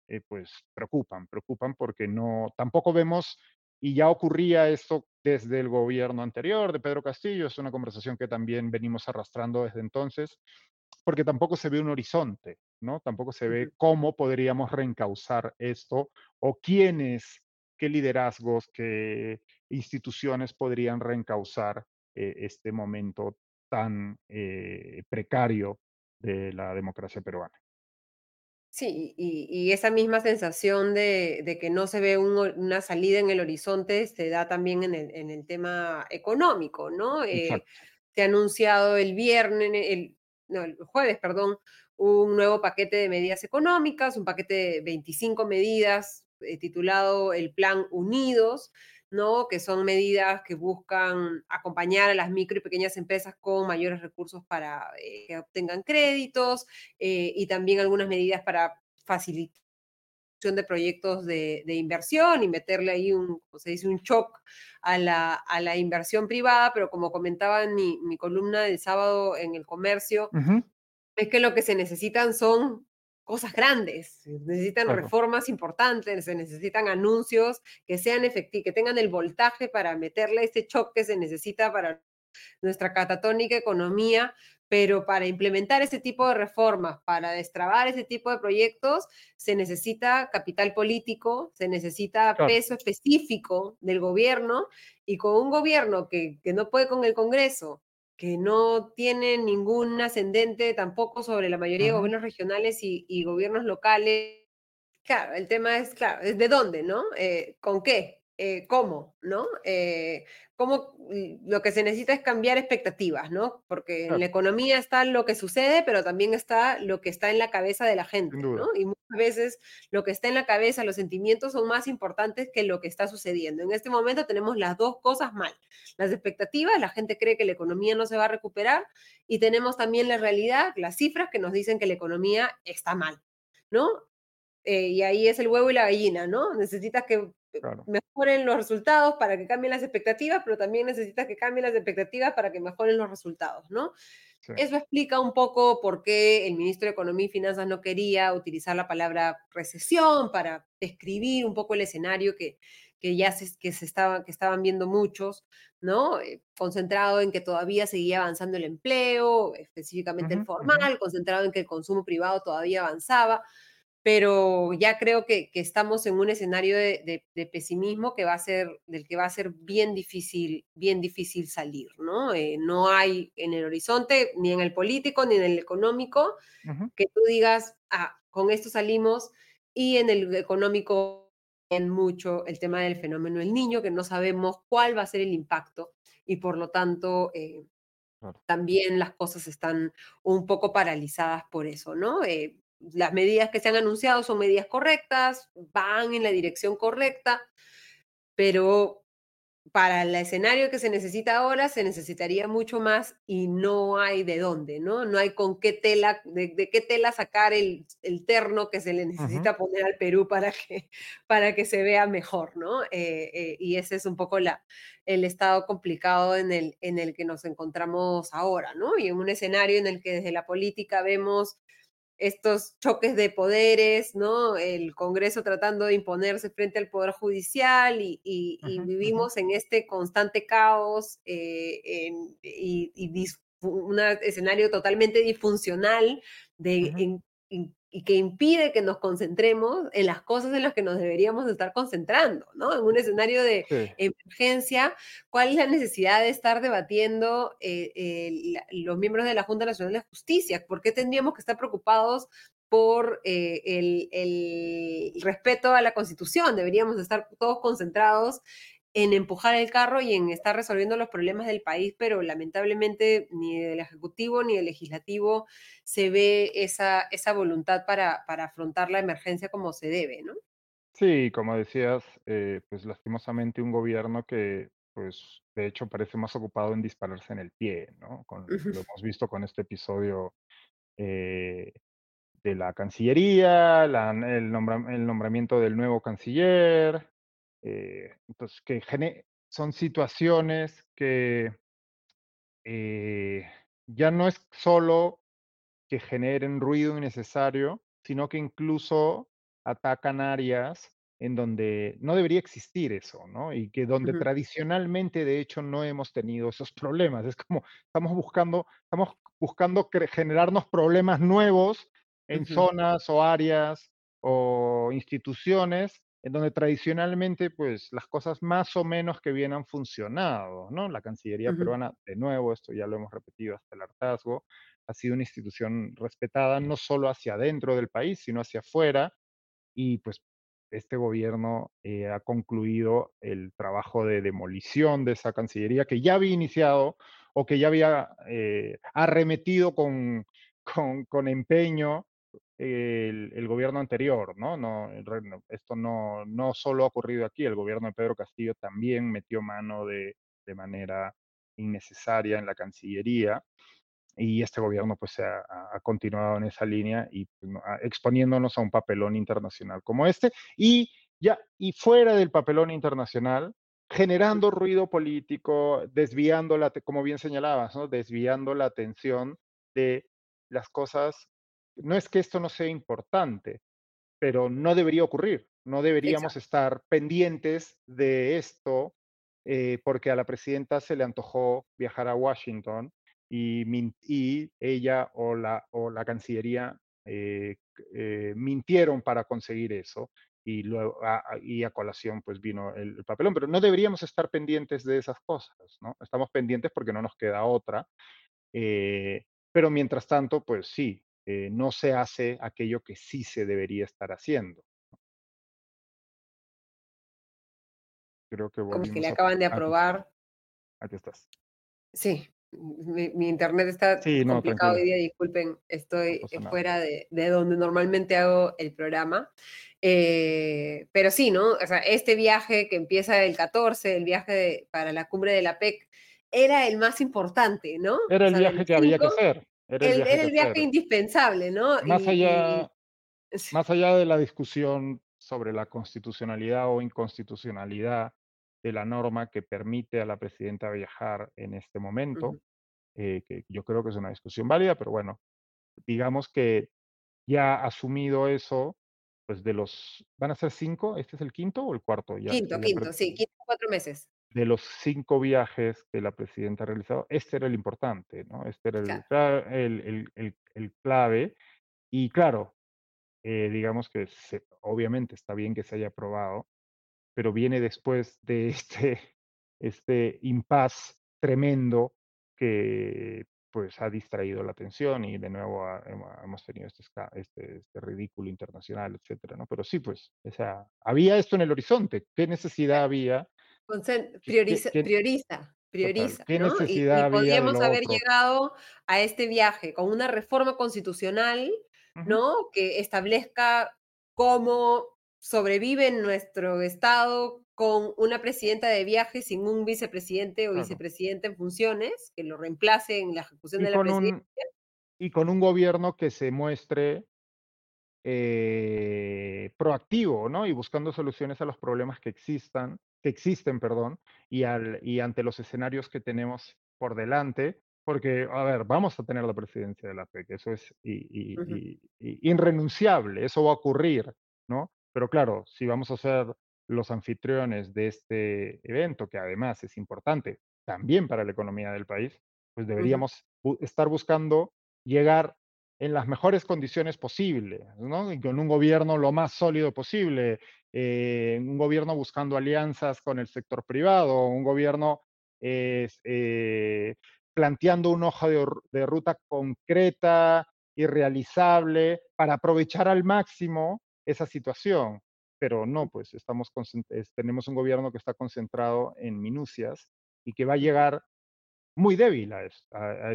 eh, pues preocupan, preocupan porque no, tampoco vemos, y ya ocurría esto desde el gobierno anterior de Pedro Castillo, es una conversación que también venimos arrastrando desde entonces, porque tampoco se ve un horizonte, ¿no? Tampoco se ve cómo podríamos reencauzar esto o quiénes, qué liderazgos, qué instituciones podrían reencauzar eh, este momento tan eh, precario de la democracia peruana. Sí, y, esa misma sensación de, que no se ve una salida en el horizonte se da también en el, tema económico, ¿no? Eh, se ha anunciado el viernes, el, no, el jueves, perdón, un nuevo paquete de medidas económicas, un paquete de 25 medidas titulado el Plan Unidos, ¿no? que son medidas que buscan acompañar a las micro y pequeñas empresas con mayores recursos para eh, que obtengan créditos eh, y también algunas medidas para facilitar de proyectos de, inversión y meterle ahí un, como se dice, un shock a la, a la inversión privada, pero como comentaba en mi, mi columna del sábado en el comercio, es que lo que se necesitan son cosas grandes, necesitan reformas importantes, se necesitan anuncios que sean efectivos, que tengan el voltaje para meterle ese shock que se necesita para nuestra catatónica economía, pero para implementar ese tipo de reformas, para destrabar ese tipo de proyectos, se necesita capital político, se necesita peso específico del gobierno, y con un gobierno que, que no puede con el Congreso, que no tiene ningún ascendente tampoco sobre la mayoría de gobiernos regionales y, gobiernos locales. Claro, el tema es, claro, ¿de dónde, no? Eh, ¿Con qué? Eh, cómo, ¿no? Eh, cómo lo que se necesita es cambiar expectativas, ¿no? Porque en la economía está lo que sucede, pero también está lo que está en la cabeza de la gente, ¿no? Y muchas veces lo que está en la cabeza, los sentimientos son más importantes que lo que está sucediendo. En este momento tenemos las dos cosas mal. Las expectativas, la gente cree que la economía no se va a recuperar y tenemos también la realidad, las cifras que nos dicen que la economía está mal, ¿no? Eh, y ahí es el huevo y la gallina, ¿no? Necesitas que mejoren los resultados para que cambien las expectativas, pero también necesitas que cambien las expectativas para que mejoren los resultados, ¿no? Eso explica un poco por qué el ministro de Economía y Finanzas no quería utilizar la palabra recesión para describir un poco el escenario que, que ya se, que se estaba, que estaban viendo muchos, ¿no? Eh, concentrado en que todavía seguía avanzando el empleo, específicamente el formal, concentrado en que el consumo privado todavía avanzaba pero ya creo que, estamos en un escenario de, pesimismo que va a ser, del que va a ser bien difícil, bien difícil salir, ¿no? Eh, no hay en el horizonte, ni en el político, ni en el económico, que tú digas, ah, con esto salimos, y en el económico en mucho el tema del fenómeno del niño, que no sabemos cuál va a ser el impacto, y por lo tanto... Eh, también las cosas están un poco paralizadas por eso, ¿no? Eh, las medidas que se han anunciado son medidas correctas, van en la dirección correcta, pero para el escenario que se necesita ahora se necesitaría mucho más y no hay de dónde, ¿no? No hay con qué tela, de, qué tela sacar el, terno que se le necesita poner al Perú para que, [laughs] para que se vea mejor, ¿no? Eh, eh, y ese es un poco la, el estado complicado en el, en el que nos encontramos ahora, ¿no? Y en un escenario en el que desde la política vemos estos choques de poderes, ¿no? El Congreso tratando de imponerse frente al Poder Judicial y, vivimos en este constante caos eh, y, un escenario totalmente disfuncional de, y que impide que nos concentremos en las cosas en las que nos deberíamos estar concentrando, ¿no? En un escenario de emergencia, ¿cuál es la necesidad de estar debatiendo eh, los miembros de la Junta Nacional de Justicia? ¿Por qué tendríamos que estar preocupados por eh, el, el, respeto a la Constitución? Deberíamos estar todos concentrados en empujar el carro y en estar resolviendo los problemas del país, pero lamentablemente ni del Ejecutivo ni del Legislativo se ve esa, esa voluntad para, para afrontar la emergencia como se debe, ¿no? Sí, como decías, eh, pues lastimosamente un gobierno que, pues, de hecho parece más ocupado en dispararse en el pie, ¿no? Con, Lo hemos visto con este episodio eh, de la Cancillería, el, el, nombramiento del nuevo canciller, eh, entonces, que son situaciones que eh, ya no es solo que generen ruido innecesario, sino que incluso atacan áreas en donde no debería existir eso, ¿no? Y que donde tradicionalmente, de hecho, no hemos tenido esos problemas. Es como estamos buscando, estamos buscando generarnos problemas nuevos en zonas o áreas o instituciones en donde tradicionalmente, pues, las cosas más o menos que bien han funcionado, ¿no? La Cancillería peruana, de nuevo, esto ya lo hemos repetido hasta el hartazgo, ha sido una institución respetada no solo hacia adentro del país, sino hacia afuera, y pues este gobierno eh, ha concluido el trabajo de demolición de esa Cancillería que ya había iniciado o que ya había eh, arremetido con, con, con empeño el, gobierno anterior, ¿no? no esto no, no solo ha ocurrido aquí, el gobierno de Pedro Castillo también metió mano de, de manera innecesaria en la Cancillería y este gobierno pues ha, ha continuado en esa línea y pues, exponiéndonos a un papelón internacional como este y ya y fuera del papelón internacional generando ruido político, desviando la, como bien señalabas, ¿no? desviando la atención de las cosas no es que esto no sea importante, pero no debería ocurrir. No deberíamos estar pendientes de esto eh, porque a la presidenta se le antojó viajar a Washington y, ella o la, o la Cancillería eh, eh, mintieron para conseguir eso y luego a, y a colación pues vino el, papelón, pero no deberíamos estar pendientes de esas cosas, ¿no? Estamos pendientes porque no nos queda otra, pero mientras tanto pues sí, eh, no se hace aquello que sí se debería estar haciendo. Creo que Como que le acaban de aprobar. Aquí estás. Sí, mi, internet está complicado hoy día, disculpen, estoy fuera de, donde normalmente hago el programa. Eh, pero sí, ¿no? O sea, este viaje que empieza el 14, el viaje para la cumbre de la PEC, era el más importante, ¿no? Era el viaje que había que hacer. Era el, viaje, indispensable, ¿no? Más, allá, más allá de la discusión sobre la constitucionalidad o inconstitucionalidad de la norma que permite a la presidenta viajar en este momento, eh, que yo creo que es una discusión válida, pero bueno, digamos que ya asumido eso, pues de los, ¿van a ser cinco? ¿Este es el quinto o el cuarto? Ya, quinto, quinto, sí, quinto, cuatro meses. De los cinco viajes que la presidenta ha realizado, este era el importante, ¿no? Este era el, el, el, clave. Y claro, eh, digamos que obviamente está bien que se haya aprobado, pero viene después de [laughs] este, este impas tremendo que pues ha distraído la atención y de nuevo hemos tenido este, este, este, ridículo internacional, etcétera, ¿no? Pero sí, pues, o sea, había esto en el horizonte. ¿Qué necesidad había? Prioriza, prioriza, prioriza. ¿Qué necesidad y, podríamos haber llegado a este viaje con una reforma constitucional, ¿no? Que establezca cómo sobrevive nuestro Estado con una presidenta de viaje sin un vicepresidente o vicepresidente en funciones que lo reemplace en la ejecución de la presidencia. y con un gobierno que se muestre eh, proactivo, ¿no? Y buscando soluciones a los problemas que existan, que existen, perdón, y, al, y ante los escenarios que tenemos por delante, porque, a ver, vamos a tener la presidencia de la FEC, eso es irrenunciable, eso va a ocurrir, ¿no? Pero claro, si vamos a ser los anfitriones de este evento, que además es importante también para la economía del país, pues deberíamos estar buscando llegar en las mejores condiciones posibles, ¿no? Y con un gobierno lo más sólido posible, eh, un gobierno buscando alianzas con el sector privado, un gobierno eh, planteando una hoja de, ruta concreta y realizable para aprovechar al máximo esa situación. Pero no, pues estamos tenemos un gobierno que está concentrado en minucias y que va a llegar muy débil a, a,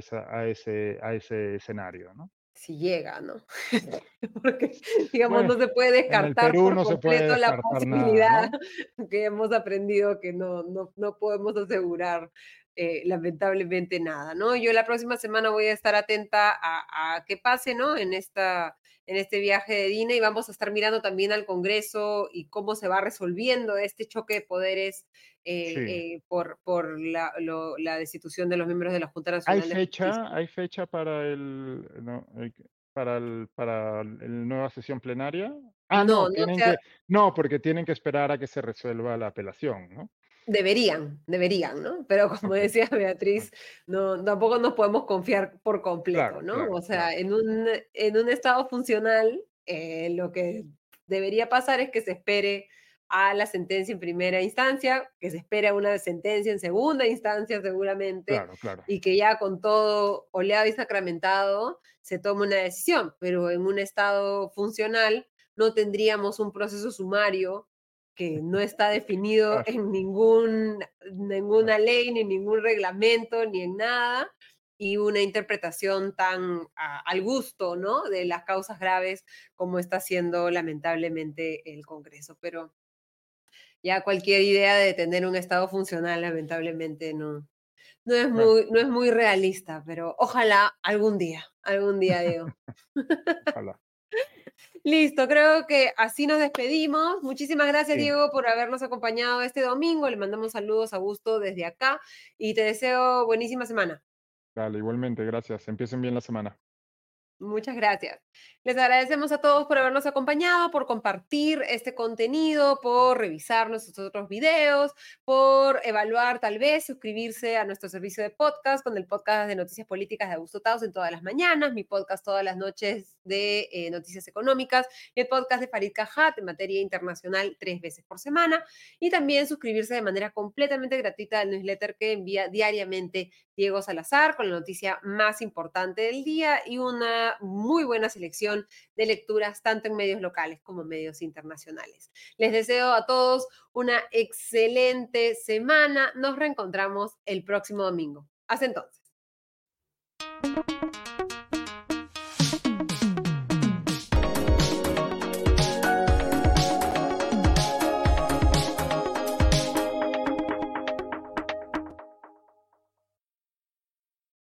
ese, a ese escenario, ¿no? Si llega, ¿no? [laughs] Porque, digamos, no se puede descartar por completo la posibilidad [laughs] que hemos aprendido que no, no, no podemos asegurar eh, lamentablemente nada, ¿no? Yo la próxima semana voy a estar atenta a, a qué pase, ¿no? En esta en este viaje de Dina y vamos a estar mirando también al Congreso y cómo se va resolviendo este choque de poderes eh, eh, por, por la, la, destitución de los miembros de la Junta Nacional. ¿Hay fecha, ¿hay fecha para el, para el, para la nueva sesión plenaria? Ah, no, no, no, porque tienen que esperar a que se resuelva la apelación, ¿no? Deberían, deberían, ¿no? Pero como decía Beatriz, no, tampoco nos podemos confiar por completo, ¿no? o sea, en, un, en un estado funcional, eh, lo que debería pasar es que se espere a la sentencia en primera instancia, que se espere a una sentencia en segunda instancia seguramente, y que ya con todo oleado y sacramentado se tome una decisión, pero en un estado funcional no tendríamos un proceso sumario que no está definido en ningún, ninguna ley, ni ningún reglamento, ni en nada, y una interpretación tan al gusto, ¿no? De las causas graves como está haciendo lamentablemente el Congreso. Pero ya cualquier idea de tener un Estado funcional, lamentablemente, no, no es muy, no es muy realista, pero ojalá algún día, algún día, Diego. [laughs] ojalá. Listo, creo que así nos despedimos. Muchísimas gracias, Diego, por habernos acompañado este domingo. Le mandamos saludos a Gusto desde acá y te deseo buenísima semana. Dale, igualmente, gracias. Empiecen bien la semana. Muchas gracias. Les agradecemos a todos por habernos acompañado, por compartir este contenido, por revisar nuestros otros videos, por evaluar tal vez, suscribirse a nuestro servicio de podcast con el podcast de Noticias Políticas de Augusto Taos en todas las mañanas, mi podcast todas las noches de eh, Noticias Económicas el podcast de Farid Cajat en materia internacional tres veces por semana y también suscribirse de manera completamente gratuita al newsletter que envía diariamente Diego Salazar con la noticia más importante del día y una muy buena selección de lecturas tanto en medios locales como en medios internacionales. Les deseo a todos una excelente semana. Nos reencontramos el próximo domingo. Hasta entonces.